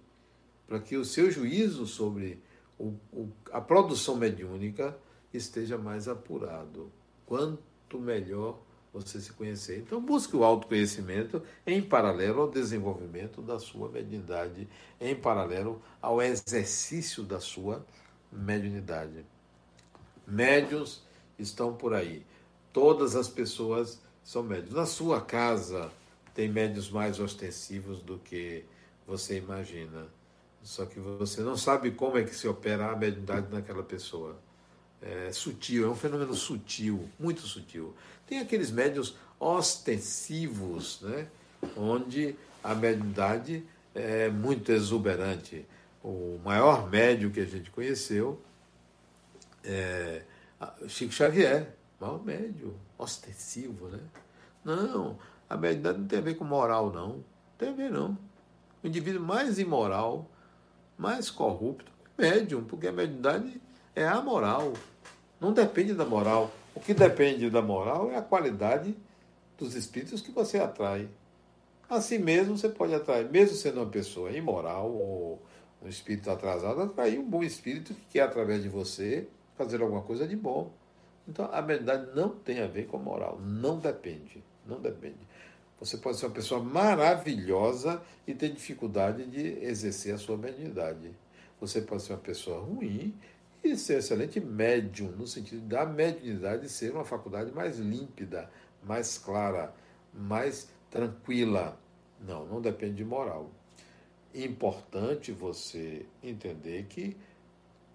para que o seu juízo sobre o, o, a produção mediúnica esteja mais apurado. Quanto melhor você se conhecer. Então, busque o autoconhecimento em paralelo ao desenvolvimento da sua mediunidade, em paralelo ao exercício da sua mediunidade. Médios estão por aí. Todas as pessoas são médios. Na sua casa tem médios mais ostensivos do que você imagina. Só que você não sabe como é que se opera a mediunidade naquela pessoa. É sutil, é um fenômeno sutil, muito sutil. Tem aqueles médios ostensivos, né? onde a mediunidade é muito exuberante. O maior médio que a gente conheceu é Chico Xavier, maior médio, ostensivo, né? Não, a mediunidade não tem a ver com moral, não. Não tem a ver, não. O indivíduo mais imoral, mais corrupto, médium, porque a mediunidade é a moral. Não depende da moral. O que depende da moral é a qualidade dos espíritos que você atrai. Assim mesmo, você pode atrair, mesmo sendo uma pessoa imoral ou um espírito atrasado, atrair um bom espírito que quer, através de você, fazer alguma coisa de bom. Então, a mediunidade não tem a ver com moral. Não depende. Não depende. Você pode ser uma pessoa maravilhosa e ter dificuldade de exercer a sua mediunidade. Você pode ser uma pessoa ruim e ser excelente médium, no sentido da mediunidade ser uma faculdade mais límpida, mais clara, mais tranquila. Não, não depende de moral. Importante você entender que,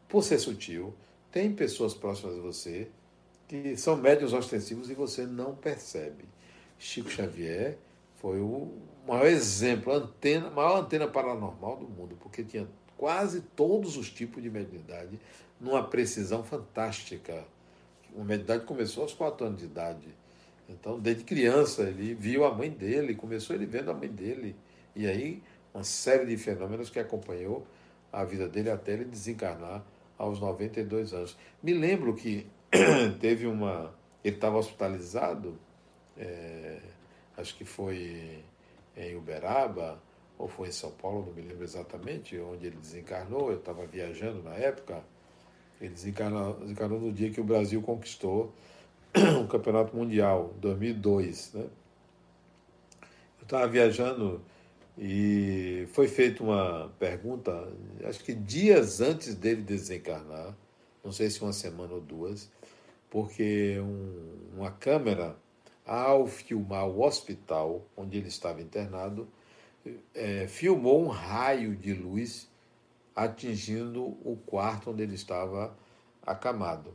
por ser sutil, tem pessoas próximas a você que são médios ostensivos e você não percebe. Chico Xavier foi o maior exemplo, antena, maior antena paranormal do mundo, porque tinha quase todos os tipos de mediunidade numa precisão fantástica. A mediunidade começou aos quatro anos de idade. Então, desde criança, ele viu a mãe dele, começou ele vendo a mãe dele. E aí, uma série de fenômenos que acompanhou a vida dele até ele desencarnar aos 92 anos. Me lembro que teve uma. Ele estava hospitalizado, é, acho que foi em Uberaba, ou foi em São Paulo, não me lembro exatamente, onde ele desencarnou. Eu estava viajando na época. Ele desencarnou, desencarnou no dia que o Brasil conquistou o Campeonato Mundial, 2002. Né? Eu estava viajando e foi feita uma pergunta, acho que dias antes dele desencarnar, não sei se uma semana ou duas, porque um, uma câmera, ao filmar o hospital onde ele estava internado, é, filmou um raio de luz atingindo o quarto onde ele estava acamado.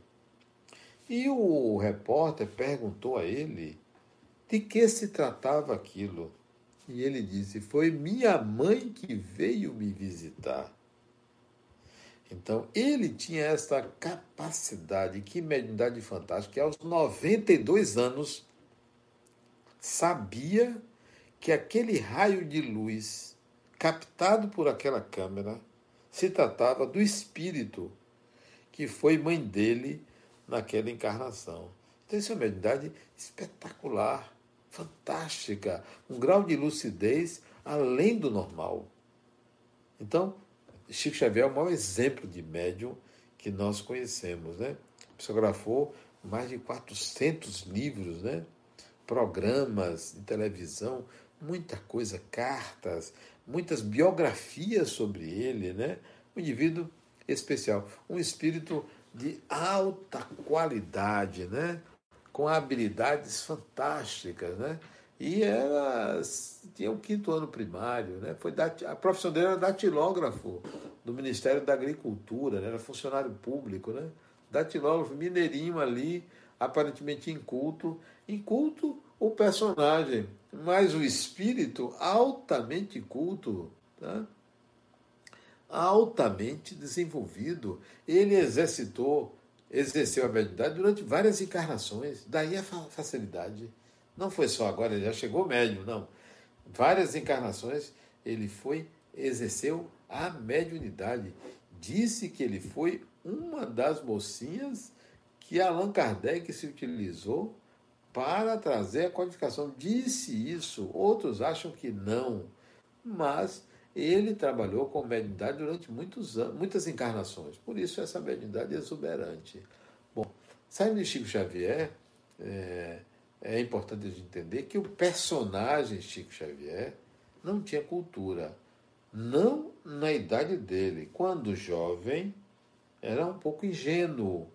E o repórter perguntou a ele de que se tratava aquilo. E ele disse: Foi minha mãe que veio me visitar. Então, ele tinha essa capacidade, que mediunidade fantástica, que aos 92 anos sabia que aquele raio de luz captado por aquela câmera se tratava do espírito que foi mãe dele naquela encarnação. Então, isso é uma mediunidade espetacular, fantástica, um grau de lucidez além do normal. Então, Chico Xavier é o maior exemplo de médium que nós conhecemos, né? Psicografou mais de 400 livros, né? Programas de televisão, muita coisa, cartas, muitas biografias sobre ele, né? Um indivíduo especial, um espírito de alta qualidade, né? Com habilidades fantásticas, né? E era, tinha o quinto ano primário, né? Foi dat, a profissão dele era datilógrafo do Ministério da Agricultura, né? era funcionário público, né? Datilógrafo mineirinho ali, aparentemente inculto, inculto o personagem, mas o espírito altamente culto, tá? altamente desenvolvido. Ele exercitou, exerceu a mediunidade durante várias encarnações, daí a facilidade. Não foi só agora, ele já chegou médio, não. Várias encarnações ele foi, exerceu a mediunidade. Disse que ele foi uma das mocinhas que Allan Kardec se utilizou para trazer a codificação. Disse isso, outros acham que não, mas ele trabalhou com mediunidade durante muitos anos, muitas encarnações. Por isso essa mediunidade é exuberante. Bom, saindo de Chico Xavier, é, é importante a gente entender que o personagem Chico Xavier não tinha cultura. Não na idade dele. Quando jovem, era um pouco ingênuo.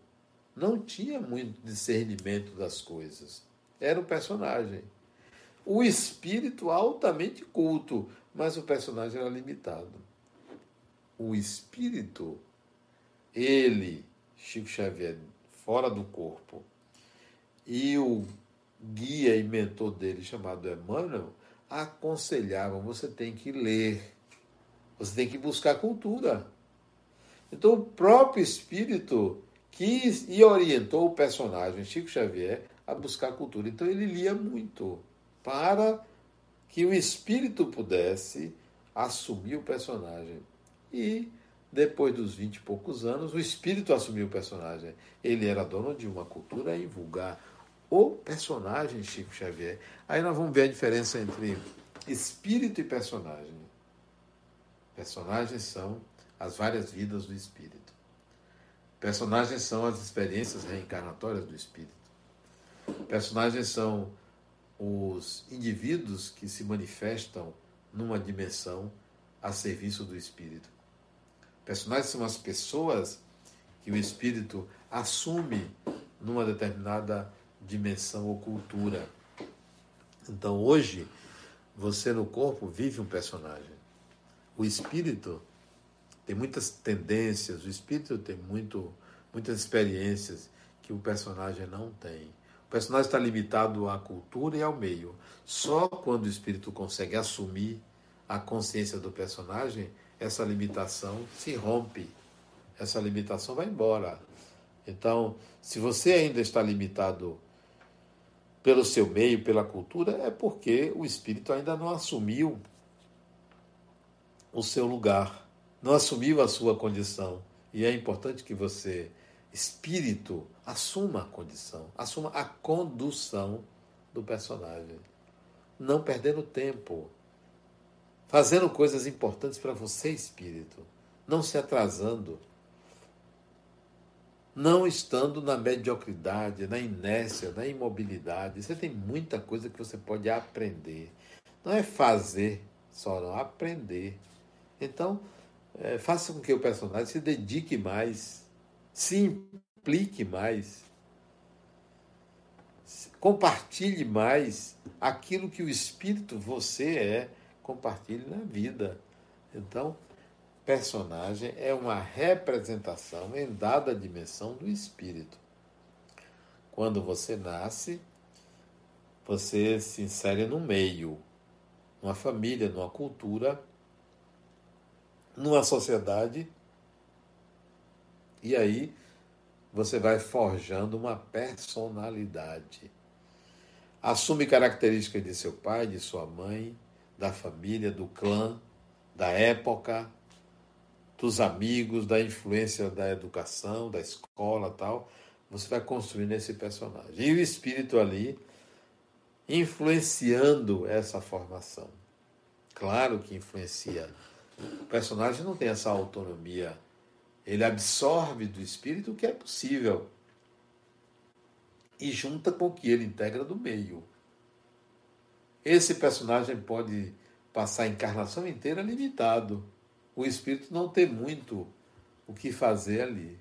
Não tinha muito discernimento das coisas. Era um personagem. O espírito altamente culto, mas o personagem era limitado. O espírito, ele, Chico Xavier, fora do corpo, e o guia e mentor dele, chamado Emmanuel, aconselhavam: você tem que ler, você tem que buscar cultura. Então, o próprio espírito quis e orientou o personagem Chico Xavier a buscar cultura. Então, ele lia muito para que o espírito pudesse assumir o personagem. E depois dos vinte e poucos anos, o espírito assumiu o personagem. Ele era dono de uma cultura invulgar o personagem Chico Xavier. Aí nós vamos ver a diferença entre espírito e personagem. Personagens são as várias vidas do espírito. Personagens são as experiências reencarnatórias do espírito. Personagens são os indivíduos que se manifestam numa dimensão a serviço do espírito. Personagens são as pessoas que o espírito assume numa determinada dimensão ou cultura. Então hoje, você no corpo vive um personagem. O espírito tem muitas tendências, o espírito tem muito, muitas experiências que o personagem não tem. O personagem está limitado à cultura e ao meio. Só quando o espírito consegue assumir a consciência do personagem, essa limitação se rompe. Essa limitação vai embora. Então, se você ainda está limitado pelo seu meio, pela cultura, é porque o espírito ainda não assumiu o seu lugar, não assumiu a sua condição. E é importante que você, espírito, assuma a condição, assuma a condução do personagem. Não perdendo tempo, fazendo coisas importantes para você, espírito, não se atrasando não estando na mediocridade, na inércia, na imobilidade. Você tem muita coisa que você pode aprender. Não é fazer só, não, aprender. Então, é, faça com que o personagem se dedique mais, se implique mais, compartilhe mais aquilo que o espírito você é, compartilhe na vida. Então, personagem é uma representação em dada dimensão do espírito. Quando você nasce, você se insere no meio, numa família, numa cultura, numa sociedade E aí você vai forjando uma personalidade. Assume características de seu pai, de sua mãe, da família, do clã, da época, dos amigos, da influência da educação, da escola tal. Você vai construindo esse personagem. E o espírito ali influenciando essa formação. Claro que influencia. O personagem não tem essa autonomia. Ele absorve do espírito o que é possível e junta com o que ele integra do meio. Esse personagem pode passar a encarnação inteira limitado. O espírito não tem muito o que fazer ali.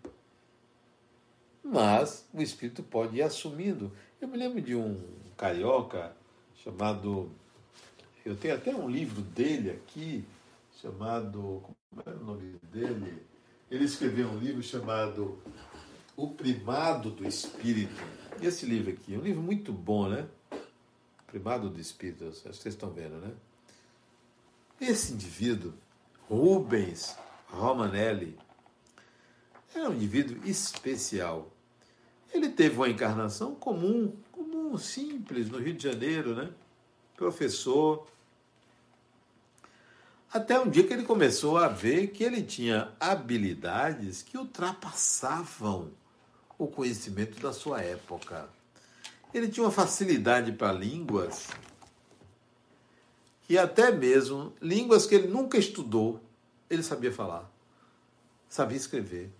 Mas o espírito pode ir assumindo. Eu me lembro de um carioca chamado. Eu tenho até um livro dele aqui, chamado. Como é o nome dele? Ele escreveu um livro chamado O Primado do Espírito. E esse livro aqui, um livro muito bom, né? Primado do Espírito, acho que vocês estão vendo, né? Esse indivíduo, Rubens Romanelli, era um indivíduo especial. Ele teve uma encarnação comum, comum, simples, no Rio de Janeiro, né? Professor. Até um dia que ele começou a ver que ele tinha habilidades que ultrapassavam o conhecimento da sua época. Ele tinha uma facilidade para línguas e até mesmo línguas que ele nunca estudou, ele sabia falar, sabia escrever.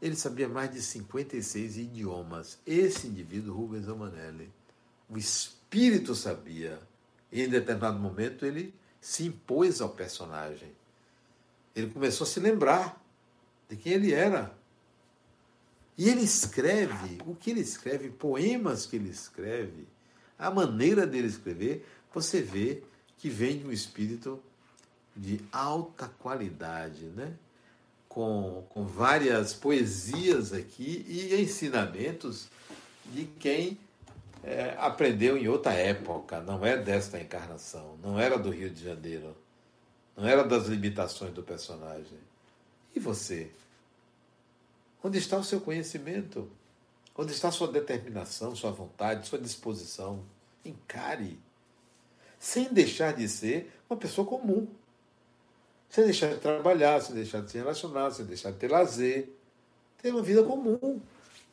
Ele sabia mais de 56 idiomas. Esse indivíduo, Rubens Amanelli, o espírito sabia. E em determinado momento ele se impôs ao personagem. Ele começou a se lembrar de quem ele era. E ele escreve, o que ele escreve, poemas que ele escreve, a maneira dele escrever, você vê que vem de um espírito de alta qualidade, né? Com, com várias poesias aqui e ensinamentos de quem é, aprendeu em outra época, não é desta encarnação, não era do Rio de Janeiro, não era das limitações do personagem. E você? Onde está o seu conhecimento? Onde está sua determinação, sua vontade, sua disposição? Encare. Sem deixar de ser uma pessoa comum. Sem deixar de trabalhar, sem deixar de se relacionar, sem deixar de ter lazer. Ter uma vida comum.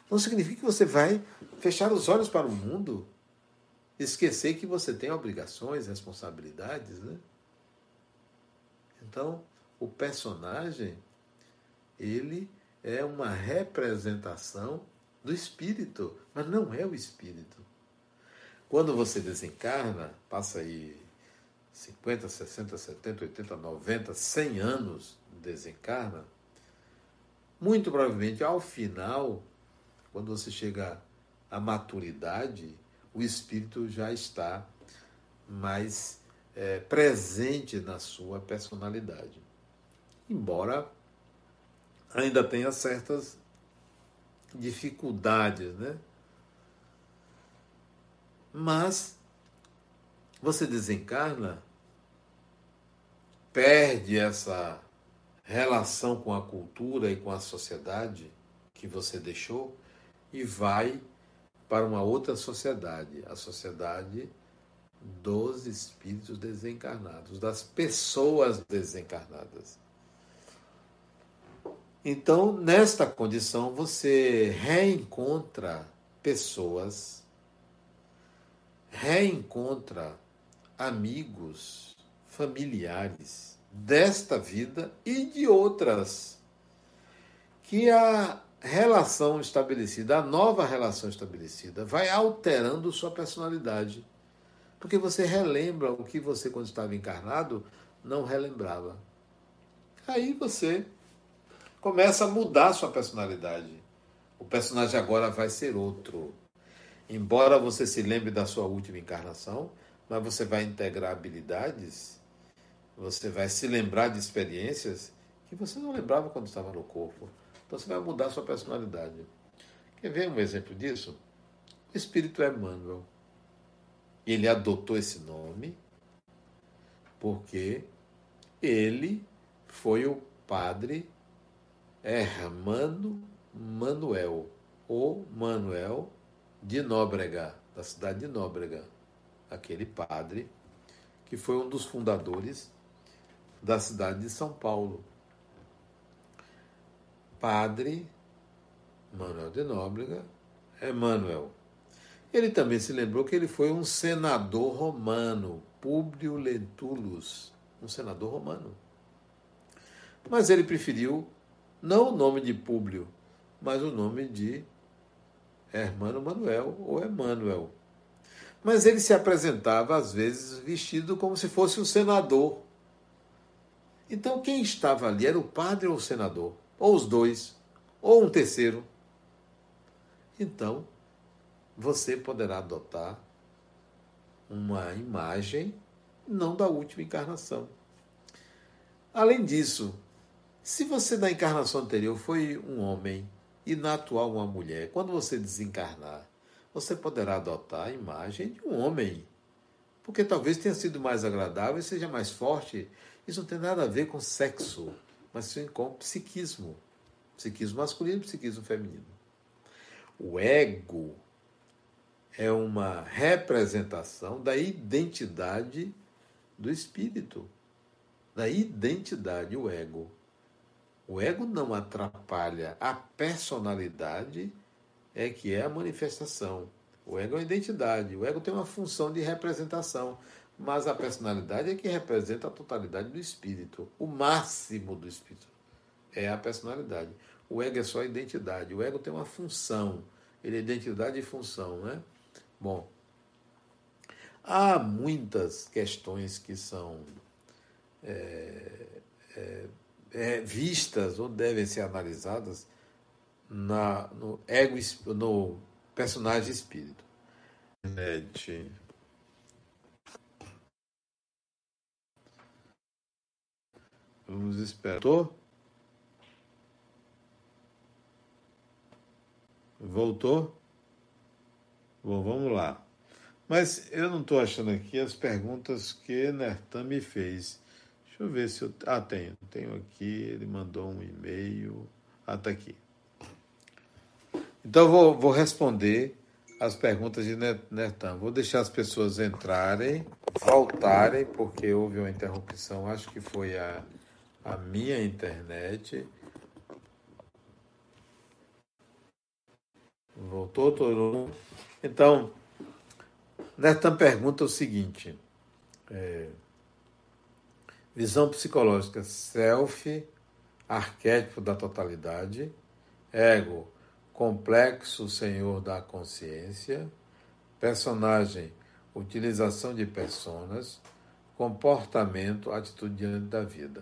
Não significa que você vai fechar os olhos para o mundo, esquecer que você tem obrigações, responsabilidades, né? Então, o personagem, ele é uma representação do espírito, mas não é o espírito. Quando você desencarna, passa aí 50, 60, 70, 80, 90, 100 anos desencarna, muito provavelmente ao final, quando você chega à maturidade, o espírito já está mais é, presente na sua personalidade. Embora ainda tenha certas dificuldades, né? Mas você desencarna, perde essa relação com a cultura e com a sociedade que você deixou e vai para uma outra sociedade, a sociedade dos espíritos desencarnados, das pessoas desencarnadas. Então, nesta condição, você reencontra pessoas, reencontra amigos, familiares desta vida e de outras, que a relação estabelecida, a nova relação estabelecida, vai alterando sua personalidade. Porque você relembra o que você, quando estava encarnado, não relembrava. Aí você começa a mudar sua personalidade. O personagem agora vai ser outro. Embora você se lembre da sua última encarnação, mas você vai integrar habilidades, você vai se lembrar de experiências que você não lembrava quando estava no corpo. Então você vai mudar a sua personalidade. Quer ver um exemplo disso? O Espírito Emmanuel. Ele adotou esse nome porque ele foi o padre Hermano Manuel, ou Manuel de Nóbrega, da cidade de Nóbrega, aquele padre que foi um dos fundadores da cidade de São Paulo. Padre Manuel de Nóbrega, Emmanuel. Ele também se lembrou que ele foi um senador romano, Públio Lentulus, um senador romano. Mas ele preferiu não o nome de Públio, mas o nome de Hermano Manuel ou Emmanuel. Mas ele se apresentava, às vezes, vestido como se fosse um senador. Então, quem estava ali era o padre ou o senador? Ou os dois? Ou um terceiro? Então, você poderá adotar uma imagem não da última encarnação. Além disso, se você na encarnação anterior foi um homem e na atual uma mulher, quando você desencarnar, você poderá adotar a imagem de um homem. Porque talvez tenha sido mais agradável e seja mais forte. Isso não tem nada a ver com sexo, mas sim com psiquismo. Psiquismo masculino psiquismo feminino. O ego é uma representação da identidade do espírito, da identidade, o ego. O ego não atrapalha a personalidade, é que é a manifestação. O ego é a identidade, o ego tem uma função de representação, mas a personalidade é que representa a totalidade do espírito, o máximo do espírito. É a personalidade. O ego é só identidade, o ego tem uma função, ele é identidade e função, né? Bom, há muitas questões que são é, é, é, vistas ou devem ser analisadas na, no ego, no personagem espírito. Vamos esperar. Voltou? Bom, vamos lá. Mas eu não estou achando aqui as perguntas que Nertan me fez. Deixa eu ver se eu. Ah, tenho. Tenho aqui. Ele mandou um e-mail. Ah, tá aqui. Então vou, vou responder as perguntas de Nertan. Vou deixar as pessoas entrarem, voltarem, porque houve uma interrupção. Acho que foi a, a minha internet. Voltou todo. Então, Nertan pergunta o seguinte. É, Visão psicológica, self, arquétipo da totalidade, ego, complexo senhor da consciência, personagem, utilização de personas, comportamento, atitude diante da vida.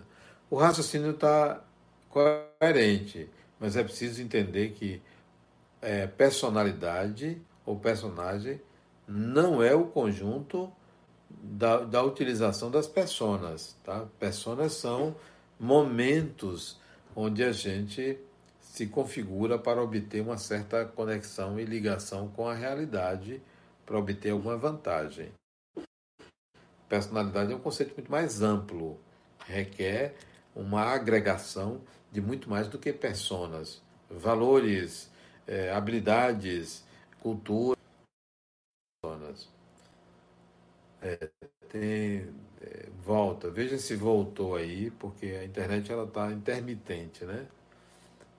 O raciocínio está coerente, mas é preciso entender que é, personalidade ou personagem não é o conjunto da, da utilização das personas. Tá? Personas são momentos onde a gente se configura para obter uma certa conexão e ligação com a realidade, para obter alguma vantagem. Personalidade é um conceito muito mais amplo, requer uma agregação de muito mais do que personas, valores, é, habilidades, cultura. É, tem, é, volta, veja se voltou aí, porque a internet ela está intermitente, né?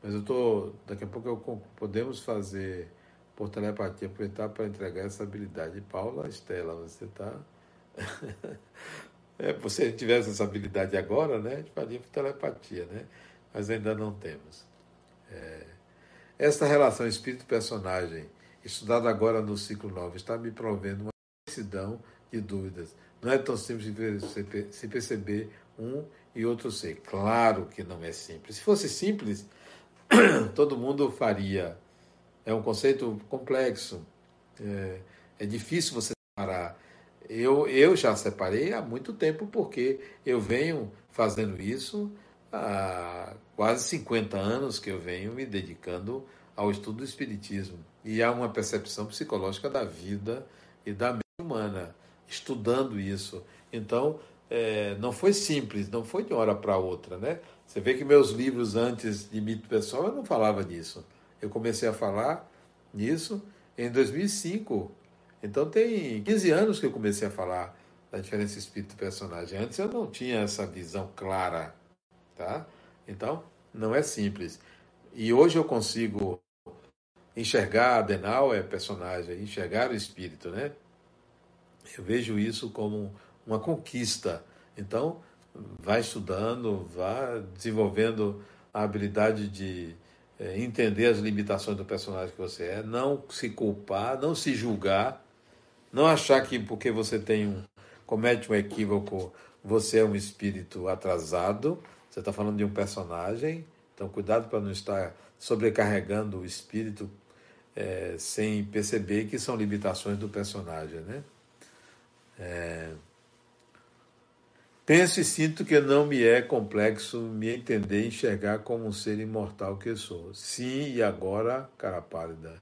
Mas eu tô, daqui a pouco eu, podemos fazer por telepatia, aproveitar para entregar essa habilidade. Paula Estela, você está. é, se tivesse essa habilidade agora, né? A gente faria telepatia, né? Mas ainda não temos. É, essa relação espírito-personagem, estudada agora no ciclo 9, está me provendo uma imensidão de dúvidas. Não é tão simples de se perceber um e outro ser. Claro que não é simples. Se fosse simples, todo mundo faria. É um conceito complexo. É, é difícil você separar. Eu, eu já separei há muito tempo porque eu venho fazendo isso há quase 50 anos que eu venho me dedicando ao estudo do Espiritismo. E há uma percepção psicológica da vida e da mente humana estudando isso. Então, é, não foi simples, não foi de uma hora para outra, né? Você vê que meus livros antes de mito pessoal eu não falava disso. Eu comecei a falar nisso em 2005. Então tem 15 anos que eu comecei a falar da diferença espírito-personagem. Antes eu não tinha essa visão clara, tá? Então não é simples. E hoje eu consigo enxergar Adenauer, personagem, enxergar o espírito, né? Eu vejo isso como uma conquista. Então, vai estudando, vá desenvolvendo a habilidade de é, entender as limitações do personagem que você é, não se culpar, não se julgar, não achar que porque você tem um comete um equívoco, você é um espírito atrasado. Você está falando de um personagem, então cuidado para não estar sobrecarregando o espírito é, sem perceber que são limitações do personagem, né? É... Penso e sinto que não me é complexo me entender e enxergar como um ser imortal que sou. Sim, e agora, cara pálida.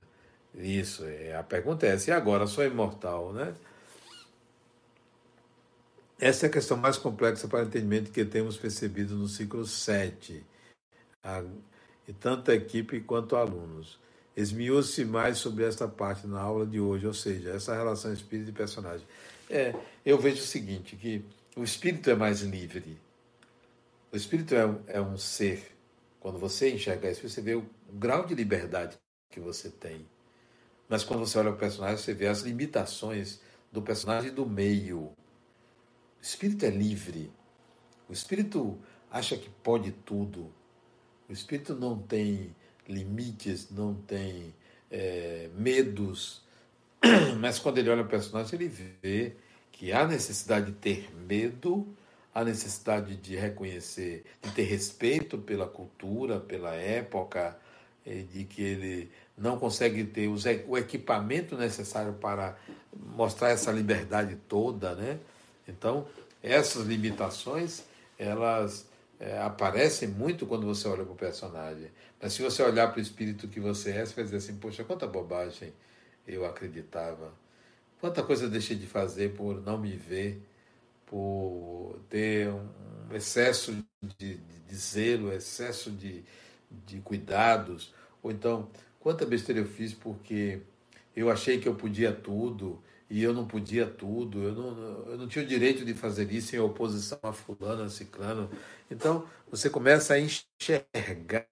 Isso, é, a pergunta é: se agora sou imortal, né? Essa é a questão mais complexa para o entendimento que temos percebido no ciclo 7, a, e tanto a equipe quanto alunos. Esmiou-se mais sobre esta parte na aula de hoje, ou seja, essa relação espírito e personagem. É, eu vejo o seguinte, que o espírito é mais livre. O espírito é é um ser. Quando você enxerga isso, você vê o grau de liberdade que você tem. Mas quando você olha o personagem, você vê as limitações do personagem do meio. O espírito é livre. O espírito acha que pode tudo. O espírito não tem limites, não tem é, medos. Mas quando ele olha o personagem, ele vê que há necessidade de ter medo, há necessidade de reconhecer, de ter respeito pela cultura, pela época, de que ele não consegue ter o equipamento necessário para mostrar essa liberdade toda, né? Então, essas limitações, elas é, aparecem muito quando você olha para o personagem. Mas se você olhar para o espírito que você é, você vai dizer assim, poxa, quanta bobagem eu acreditava. Quanta coisa eu deixei de fazer por não me ver, por ter um excesso de, de, de zelo, excesso de, de cuidados, ou então quanta besteira eu fiz porque eu achei que eu podia tudo e eu não podia tudo, eu não, eu não tinha o direito de fazer isso em oposição a fulano, a ciclano. Então, você começa a enxergar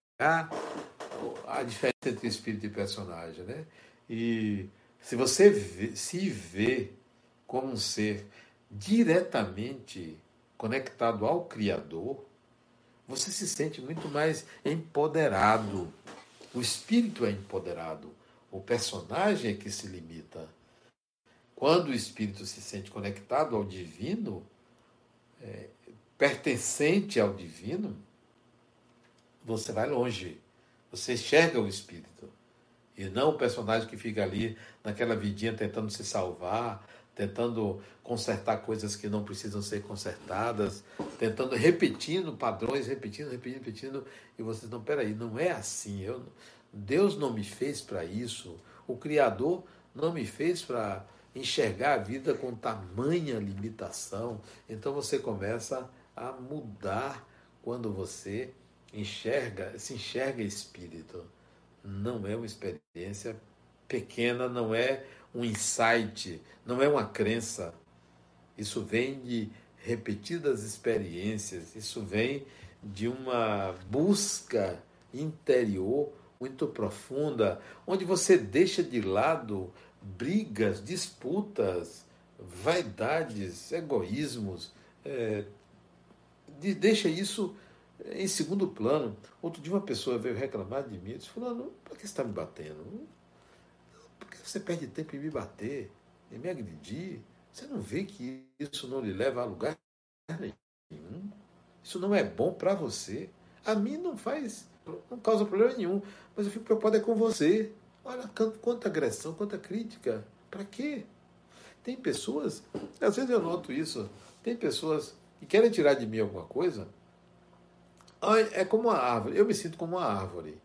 a diferença entre espírito e personagem, né? E se você vê, se vê como um ser diretamente conectado ao Criador, você se sente muito mais empoderado. O espírito é empoderado. O personagem é que se limita. Quando o espírito se sente conectado ao divino, é, pertencente ao divino, você vai longe. Você enxerga o espírito. E não o personagem que fica ali naquela vidinha tentando se salvar, tentando consertar coisas que não precisam ser consertadas, tentando, repetindo padrões, repetindo, repetindo, repetindo, e vocês não, peraí, não é assim. Eu, Deus não me fez para isso. O Criador não me fez para enxergar a vida com tamanha limitação. Então você começa a mudar quando você enxerga, se enxerga espírito não é uma experiência pequena, não é um insight, não é uma crença. Isso vem de repetidas experiências, isso vem de uma busca interior muito profunda, onde você deixa de lado brigas, disputas, vaidades, egoísmos, é, de, deixa isso em segundo plano, outro dia uma pessoa veio reclamar de mim, disse, fulano, por que você está me batendo? Por que você perde tempo em me bater, em me agredir? Você não vê que isso não lhe leva a lugar nenhum? Isso não é bom para você. A mim não faz, não causa problema nenhum, mas eu fico preocupado é com você. Olha quanta agressão, quanta crítica. Para quê? Tem pessoas, às vezes eu noto isso, tem pessoas que querem tirar de mim alguma coisa, é como uma árvore. Eu me sinto como uma árvore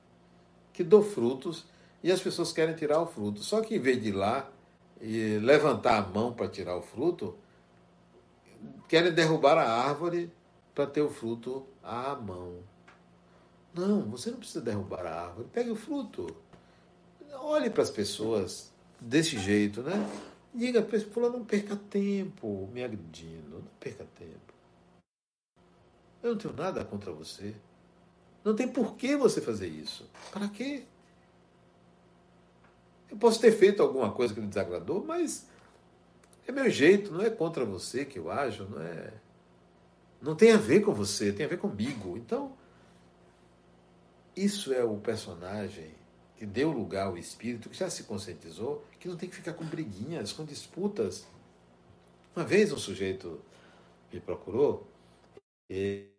que dou frutos e as pessoas querem tirar o fruto. Só que em vez de ir lá e levantar a mão para tirar o fruto, querem derrubar a árvore para ter o fruto à mão. Não, você não precisa derrubar a árvore. Pegue o fruto. olhe para as pessoas desse jeito, né? Diga fulano, não perca tempo me agredindo, não perca tempo. Eu não tenho nada contra você. Não tem por que você fazer isso. Para quê? Eu posso ter feito alguma coisa que lhe desagradou, mas é meu jeito, não é contra você que eu ajo, não é. Não tem a ver com você, tem a ver comigo. Então, isso é o personagem que deu lugar ao espírito, que já se conscientizou, que não tem que ficar com briguinhas, com disputas. Uma vez um sujeito me procurou, ele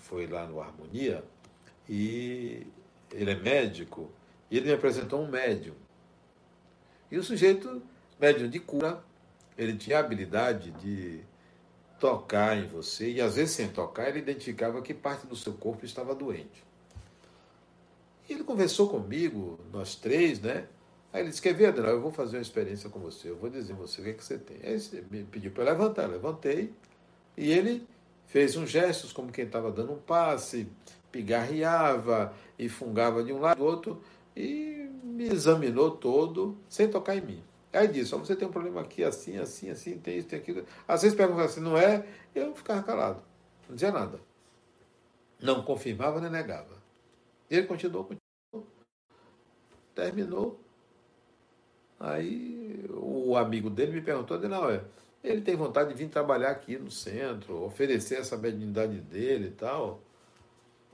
foi lá no Harmonia e ele é médico, e ele me apresentou um médium. E o sujeito, médium de cura, ele tinha a habilidade de tocar em você, e às vezes sem tocar, ele identificava que parte do seu corpo estava doente. E ele conversou comigo, nós três, né? Aí ele disse: Quer ver, Adriano? Eu vou fazer uma experiência com você, eu vou dizer a você o que, é que você tem. Aí ele me pediu para levantar, eu levantei, e ele fez uns gestos como quem estava dando um passe, pigarreava e fungava de um lado do outro, e me examinou todo, sem tocar em mim. Aí disse: oh, Você tem um problema aqui, assim, assim, assim, tem isso, tem aquilo. Às vezes perguntava assim: Não é? Eu ficava calado, não dizia nada. Não confirmava nem negava. E ele continuou, continuou. Terminou. Aí o amigo dele me perguntou, não, é, ele tem vontade de vir trabalhar aqui no centro, oferecer essa mediunidade dele e tal.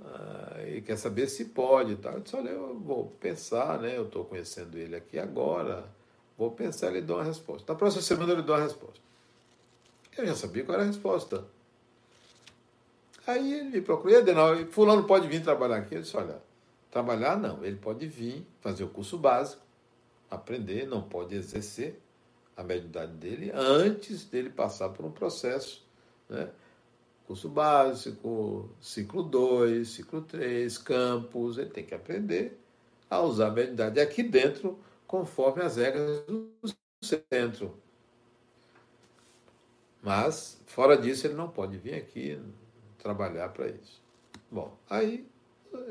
Ah, e quer saber se pode tal. Eu disse, olha, eu vou pensar, né? Eu estou conhecendo ele aqui agora. Vou pensar e lhe dou uma resposta. Na próxima semana eu lhe dou uma resposta. Eu já sabia qual era a resposta. Aí ele me procurou, Adenal, fulano pode vir trabalhar aqui? Eu disse, olha, trabalhar não, ele pode vir fazer o curso básico, aprender, não pode exercer a mediunidade dele antes dele passar por um processo, né? Curso básico, ciclo 2, ciclo 3, campus, ele tem que aprender a usar a mediunidade aqui dentro, conforme as regras do centro. Mas, fora disso, ele não pode vir aqui trabalhar para isso. Bom, aí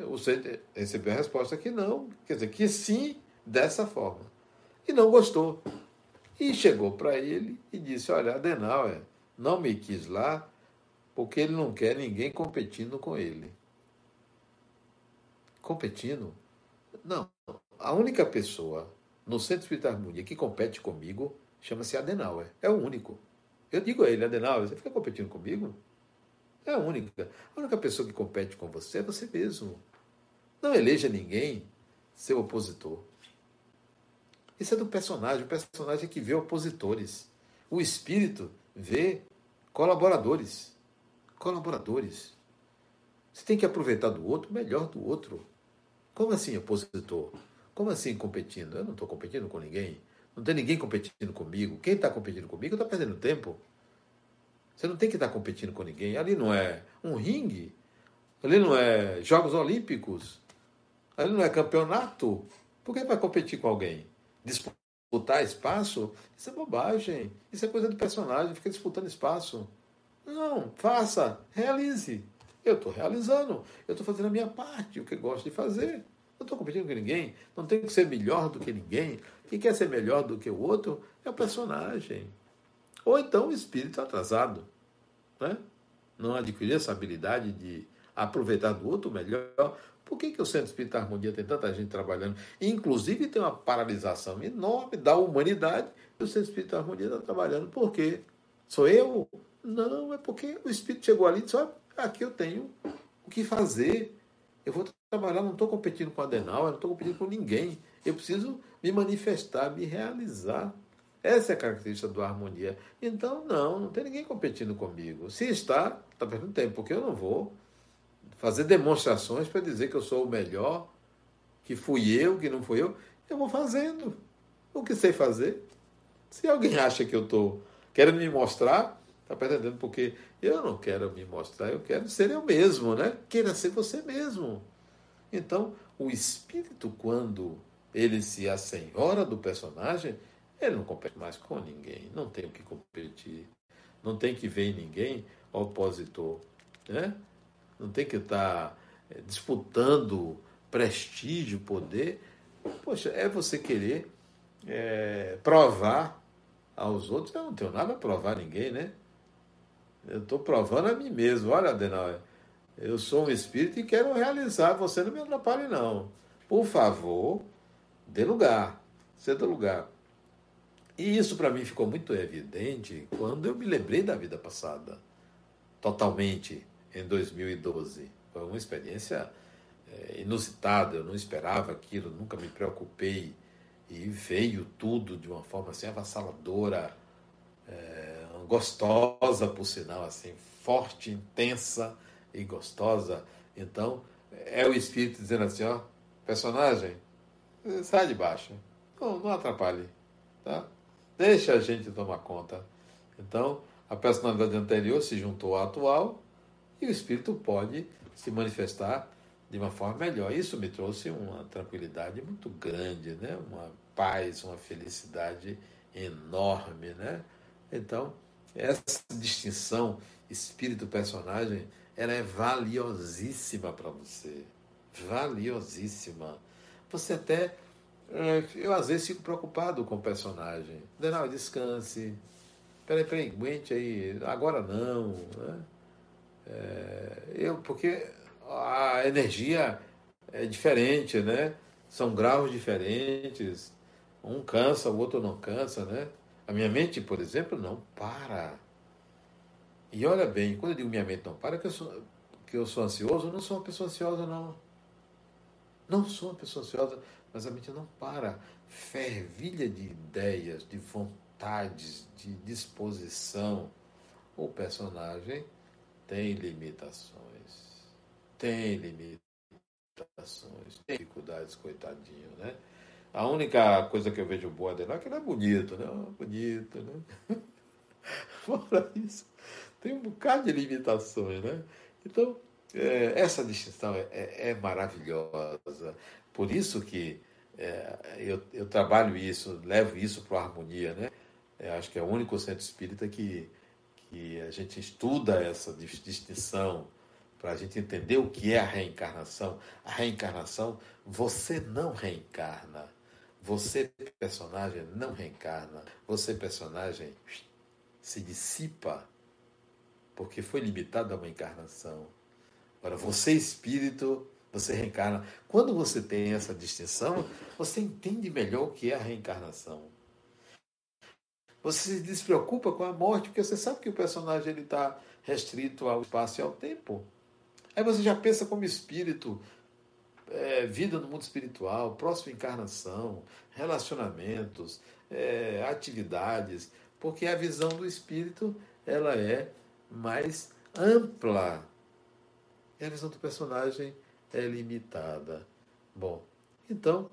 você recebeu a resposta que não, quer dizer, que sim, dessa forma. E não gostou. E chegou para ele e disse: Olha, Adenauer não me quis lá porque ele não quer ninguém competindo com ele. Competindo? Não. A única pessoa no Centro Espírita Harmonia que compete comigo chama-se Adenauer. É o único. Eu digo a ele, Adenauer, você fica competindo comigo? É a única. A única pessoa que compete com você é você mesmo. Não eleja ninguém seu opositor. Isso é do personagem. O personagem é que vê opositores. O espírito vê colaboradores. Colaboradores. Você tem que aproveitar do outro melhor do outro. Como assim opositor? Como assim competindo? Eu não estou competindo com ninguém. Não tem ninguém competindo comigo. Quem está competindo comigo está perdendo tempo. Você não tem que estar competindo com ninguém. Ali não é um ringue. Ali não é Jogos Olímpicos. Ali não é campeonato. Por que vai competir com alguém? Disputar espaço? Isso é bobagem. Isso é coisa do personagem. Fica disputando espaço. Não, faça, realize. Eu estou realizando. Eu estou fazendo a minha parte, o que gosto de fazer. Não estou competindo com ninguém. Não tenho que ser melhor do que ninguém. Quem quer ser melhor do que o outro é o personagem. Ou então o espírito atrasado. Né? Não adquirir essa habilidade de aproveitar do outro melhor. Por que, que o Centro Espírita Harmonia tem tanta gente trabalhando? Inclusive tem uma paralisação enorme da humanidade e o Centro Espírita Harmonia está trabalhando. Por quê? Sou eu? Não, é porque o Espírito chegou ali e disse: aqui eu tenho o que fazer. Eu vou trabalhar, não estou competindo com a Adenal, não estou competindo com ninguém. Eu preciso me manifestar, me realizar. Essa é a característica do harmonia. Então, não, não tem ninguém competindo comigo. Se está, está perdendo tempo, porque eu não vou fazer demonstrações para dizer que eu sou o melhor, que fui eu, que não fui eu. Eu vou fazendo o que sei fazer. Se alguém acha que eu estou querendo me mostrar, está perdendo, porque eu não quero me mostrar, eu quero ser eu mesmo, né? Queira ser você mesmo. Então, o espírito, quando ele se assenhora do personagem, ele não compete mais com ninguém, não tem o que competir, não tem que ver em ninguém opositor, né? não tem que estar tá, eh, disputando prestígio, poder Poxa, é você querer é, provar aos outros. Eu não tenho nada a provar a ninguém, né? Eu estou provando a mim mesmo. Olha, Adenauer, eu sou um espírito e quero realizar. Você não me atrapalhe, não. Por favor, dê lugar. Ceda lugar. E isso para mim ficou muito evidente quando eu me lembrei da vida passada. Totalmente, em 2012. Foi uma experiência é, inusitada, eu não esperava aquilo, nunca me preocupei. E veio tudo de uma forma assim avassaladora, é, gostosa, por sinal, assim, forte, intensa e gostosa. Então, é o espírito dizendo assim: ó, personagem, sai de baixo, não, não atrapalhe, tá? Deixa a gente tomar conta. Então, a personalidade anterior se juntou à atual e o espírito pode se manifestar de uma forma melhor. Isso me trouxe uma tranquilidade muito grande, né? uma paz, uma felicidade enorme. Né? Então, essa distinção espírito-personagem ela é valiosíssima para você. Valiosíssima. Você até. É, eu às vezes fico preocupado com o personagem. Denal, descanse. Peraí, peraí, aguente aí. Agora não. Né? É, eu, porque a energia é diferente, né? São graus diferentes. Um cansa, o outro não cansa, né? A minha mente, por exemplo, não para. E olha bem, quando eu digo minha mente não para, que eu sou, que eu sou ansioso, eu não sou uma pessoa ansiosa, não. Não sou uma pessoa ansiosa, mas a mente não para. Fervilha de ideias, de vontades, de disposição. O personagem tem limitações. Tem limitações, tem dificuldades, coitadinho, né? A única coisa que eu vejo boa dele é que ele é bonito, né? Bonito, né? Fora isso, tem um bocado de limitações, né? Então, é, essa distinção é, é, é, maravilhosa. Por isso que é, eu, eu, trabalho isso, levo isso para a harmonia, né? É, acho que é o único centro espírita que, que a gente estuda essa distinção para a gente entender o que é a reencarnação. A reencarnação, você não reencarna. Você, personagem, não reencarna. Você, personagem, se dissipa porque foi limitado a uma encarnação. Agora, você, espírito, você reencarna. Quando você tem essa distinção, você entende melhor o que é a reencarnação. Você se despreocupa com a morte, porque você sabe que o personagem está restrito ao espaço e ao tempo. Aí você já pensa como espírito, é, vida no mundo espiritual, próxima encarnação, relacionamentos, é, atividades, porque a visão do espírito ela é mais ampla. E a visão do personagem é limitada. Bom, então,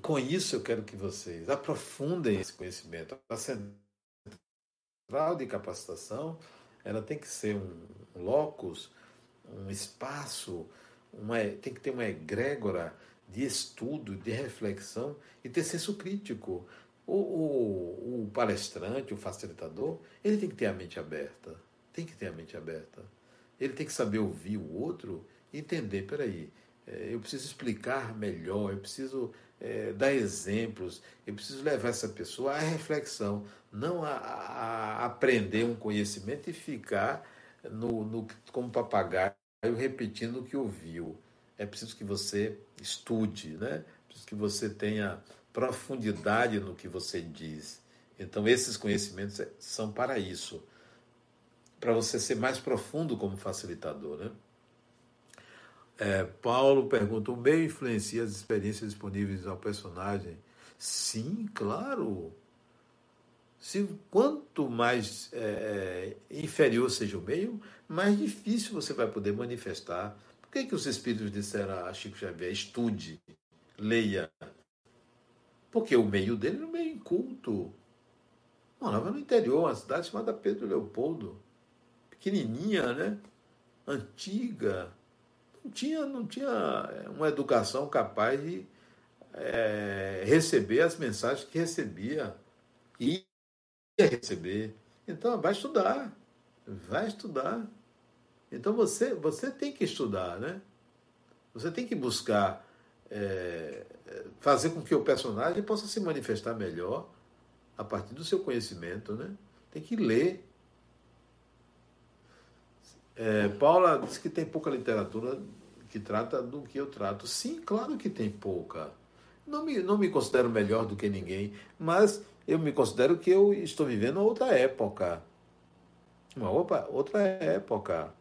com isso eu quero que vocês aprofundem esse conhecimento. A central de capacitação ela tem que ser um locus, um espaço, uma, tem que ter uma egrégora de estudo, de reflexão e ter senso crítico. O, o, o, palestrante, o facilitador, ele tem que ter a mente aberta. Tem que ter a mente aberta. Ele tem que saber ouvir o outro e entender, peraí, é, eu preciso explicar melhor, eu preciso é, dar exemplos, eu preciso levar essa pessoa à reflexão, não a, a aprender um conhecimento e ficar no, no, como papagaio repetindo o que ouviu. É preciso que você estude, né? É preciso que você tenha profundidade no que você diz. Então, esses conhecimentos é, são para isso, para você ser mais profundo como facilitador. Né? É, Paulo pergunta: o meio influencia as experiências disponíveis ao personagem? Sim, claro. Se quanto mais é, é, inferior seja o meio, mais difícil você vai poder manifestar. Por que, que os espíritos disseram a Chico Xavier: estude, leia, porque o meio dele era um meio inculto. Morava no interior, uma cidade chamada Pedro Leopoldo. Pequenininha, né? Antiga. Não tinha, não tinha eh, uma educação capaz de é, receber as mensagens que recebia. E receber. Então, vai estudar. Vai estudar. Então, você, você tem que estudar, né? Você tem que buscar é, fazer com que o personagem possa se manifestar melhor a partir do seu conhecimento, né? Tem que ler. É, Paula diz que tem pouca literatura que trata do que eu trato. Sim, claro que tem pouca. Não me, não me considero melhor do que ninguém, mas eu me considero que eu estou vivendo outra época. Uma outra época.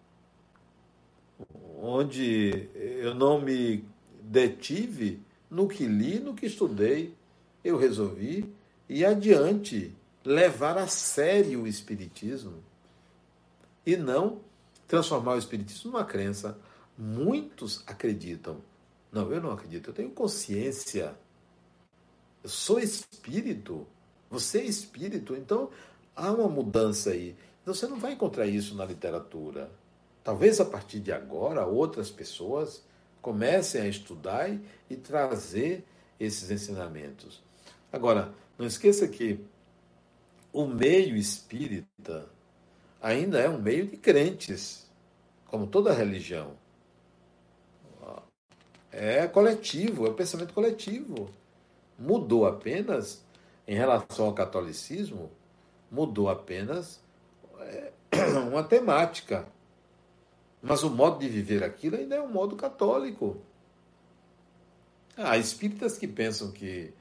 Onde eu não me detive no que li, no que estudei. Eu resolvi ir adiante, levar a sério o Espiritismo e não transformar o Espiritismo numa crença. Muitos acreditam. Não, eu não acredito, eu tenho consciência. Eu sou espírito. Você é espírito. Então há uma mudança aí. Então, você não vai encontrar isso na literatura. Talvez a partir de agora outras pessoas comecem a estudar e, trazer esses ensinamentos. Agora, não esqueça que o meio espírita ainda é um meio de crentes, como toda religião. É coletivo, é o pensamento coletivo. Mudou apenas, em relação ao catolicismo, mudou apenas é, uma temática. Mas o modo de viver aquilo ainda é um modo católico. Há espíritas que pensam que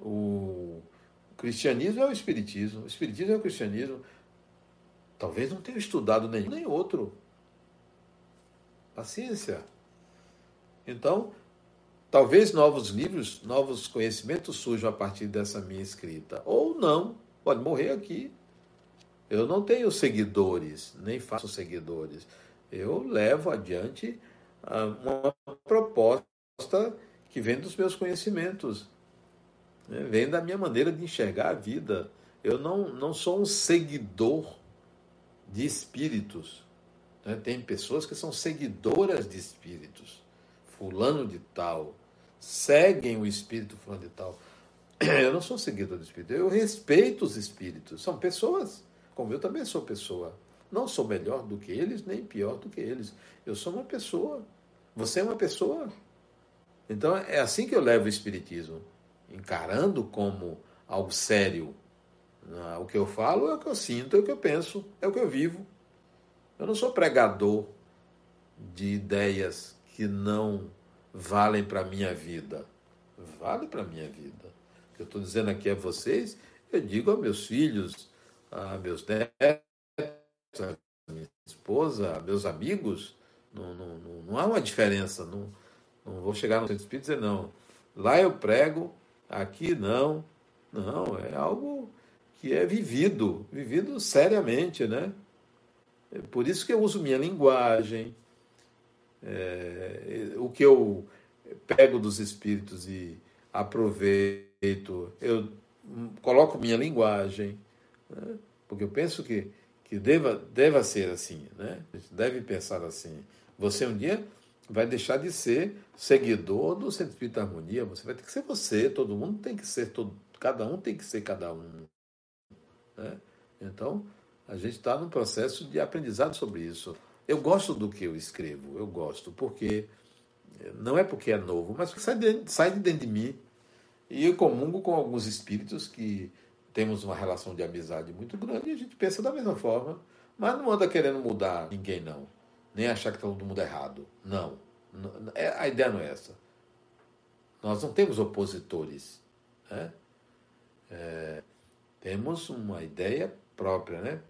o cristianismo é o espiritismo, o espiritismo é o cristianismo. Talvez não tenham estudado nenhum nem outro. Paciência. Então, talvez novos livros, novos conhecimentos surjam a partir dessa minha escrita. Ou não, pode morrer aqui. Eu não tenho seguidores, nem faço seguidores. Eu levo adiante ah, uma proposta que vem dos meus conhecimentos, né? vem da minha maneira de enxergar a vida. Eu não, não sou um seguidor de espíritos. Né? Tem pessoas que são seguidoras de espíritos. Fulano de tal. Seguem o espírito fulano de tal. Eu não sou seguidor de espírito. Eu respeito os espíritos. São pessoas como eu também sou pessoa. Não sou melhor do que eles, nem pior do que eles. Eu sou uma pessoa. Você é uma pessoa. Então é assim que eu levo o Espiritismo, encarando como algo sério. O que eu falo é o que eu sinto, é o que eu penso, é o que eu vivo. Eu não sou pregador de ideias que não valem para a minha vida. Vale para a minha vida. O que eu estou dizendo aqui a vocês, eu digo aos meus filhos, a meus netos, a minha esposa, a meus amigos, não, não, não, não há uma diferença. Não, não vou chegar no centro espírita e dizer, não, lá eu prego, aqui não. Não, é algo que é vivido, vivido seriamente, né? É por isso que eu uso minha linguagem, é, o que eu pego dos espíritos e aproveito, eu coloco minha linguagem, né? Porque eu penso que, que deva, deva ser assim, né? A gente deve pensar assim. Você um dia vai deixar de ser seguidor do Centro Espírita Harmonia, você vai ter que ser você, todo mundo tem que ser, todo, cada um tem que ser cada um. Né? Então, a gente está num processo de aprendizado sobre isso. Eu gosto do que eu escrevo, eu gosto, porque não é porque é novo, mas porque sai de, sai de dentro de mim. E eu comungo com alguns espíritos que temos uma relação de amizade muito grande e a gente pensa da mesma forma. Mas não anda querendo mudar ninguém, não. Nem achar que está todo mundo errado. Não. É, a ideia não é essa. Nós não temos opositores. Né? É, temos uma ideia própria, né?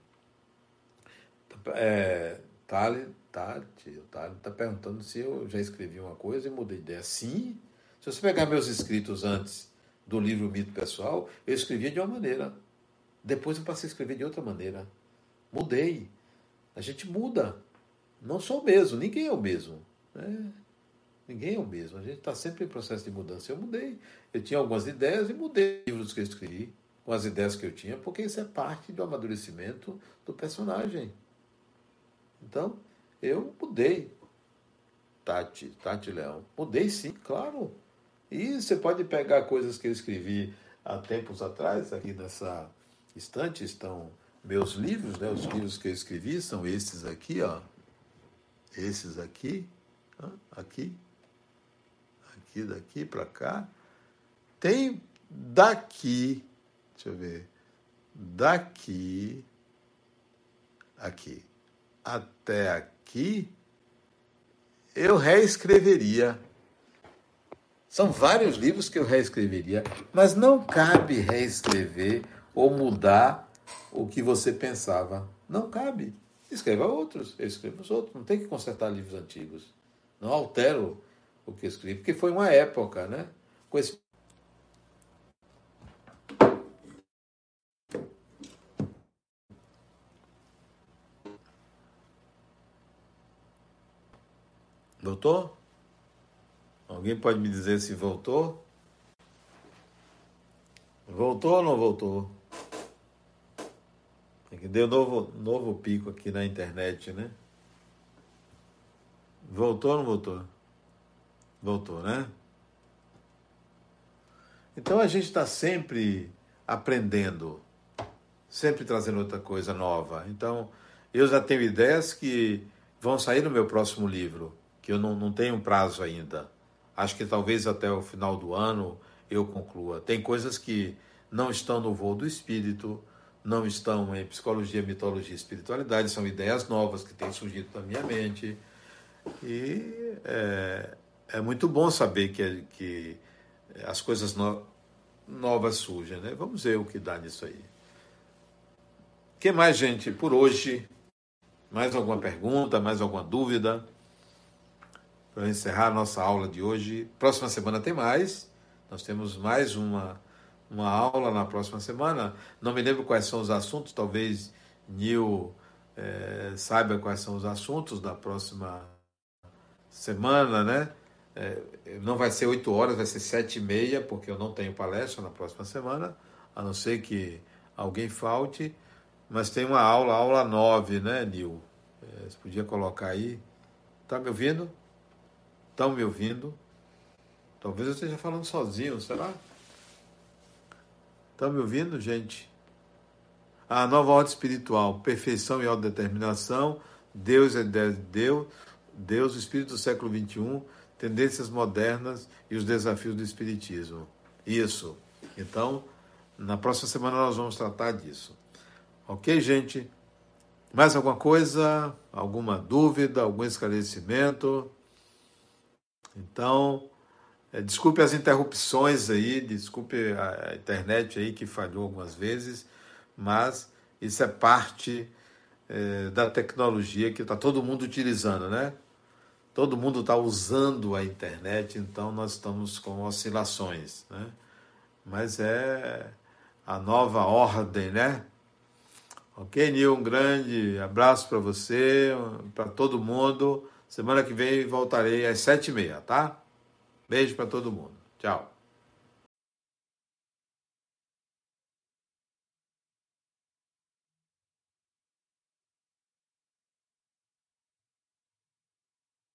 É, Tali está perguntando se eu já escrevi uma coisa e mudei de ideia. Sim. Se você pegar meus escritos antes do livro Mito Pessoal, eu escrevia de uma maneira. Depois eu passei a escrever de outra maneira. Mudei. A gente muda. Não sou o mesmo, ninguém é o mesmo. Né? Ninguém é o mesmo. A gente está sempre em processo de mudança. Eu mudei. Eu tinha algumas ideias e mudei livros que eu escrevi com as ideias que eu tinha, porque isso é parte do amadurecimento do personagem. Então, eu mudei. Tati, Tati Leão. Mudei sim, claro. E você pode pegar coisas que eu escrevi há tempos atrás, aqui nessa estante estão meus livros, né? Os livros que eu escrevi são esses aqui, ó. Esses aqui, aqui, aqui, daqui para cá, tem daqui, deixa eu ver, daqui, aqui, até aqui, eu reescreveria. São vários livros que eu reescreveria, mas não cabe reescrever ou mudar o que você pensava. Não cabe. Escreva outros, eu escrevo os outros. Não tem que consertar livros antigos. Não altero o que escrevi, porque foi uma época, né? Com esse Voltou? Alguém pode me dizer se voltou? Voltou ou não voltou? É que deu novo, novo pico aqui na internet, né? Voltou ou não voltou? Voltou, né? Então a gente está sempre aprendendo, sempre trazendo outra coisa nova. Então eu já tenho ideias que vão sair no meu próximo livro, que eu não, não tenho prazo ainda. Acho que talvez até o final do ano eu conclua. Tem coisas que não estão no voo do espírito, não estão em psicologia, mitologia e espiritualidade, são ideias novas que têm surgido na minha mente. E é, é muito bom saber que, que as coisas no, novas surgem, né? Vamos ver o que dá nisso aí. que mais, gente, por hoje? Mais alguma pergunta, mais alguma dúvida? Para encerrar a nossa aula de hoje. Próxima semana tem mais. Nós temos mais uma, uma aula na próxima semana. Não me lembro quais são os assuntos, talvez Nil é, saiba quais são os assuntos da próxima semana, né? É, não vai ser 8 horas, vai ser 7 e meia, porque eu não tenho palestra na próxima semana, a não ser que alguém falte. Mas tem uma aula, aula 9, né, Nil? É, você podia colocar aí. Tá me ouvindo? Estão me ouvindo? Talvez eu esteja falando sozinho, será? Estão me ouvindo, gente? A nova ordem espiritual, perfeição e autodeterminação, Deus é Deus, Deus, o Espírito do século XXI, tendências modernas e os desafios do Espiritismo. Isso. Então, na próxima semana nós vamos tratar disso. Ok, gente? Mais alguma coisa? Alguma dúvida? Algum esclarecimento? Então, é, desculpe as interrupções aí, desculpe a, internet aí que falhou algumas vezes, mas isso é parte é, da tecnologia que está todo mundo utilizando, né? todo mundo está usando a internet, então nós estamos com oscilações, né? Mas é a nova ordem, né? Ok, Nil, um grande abraço para você, para todo mundo. Semana que vem voltarei às sete e meia, tá? Beijo para todo mundo. Tchau.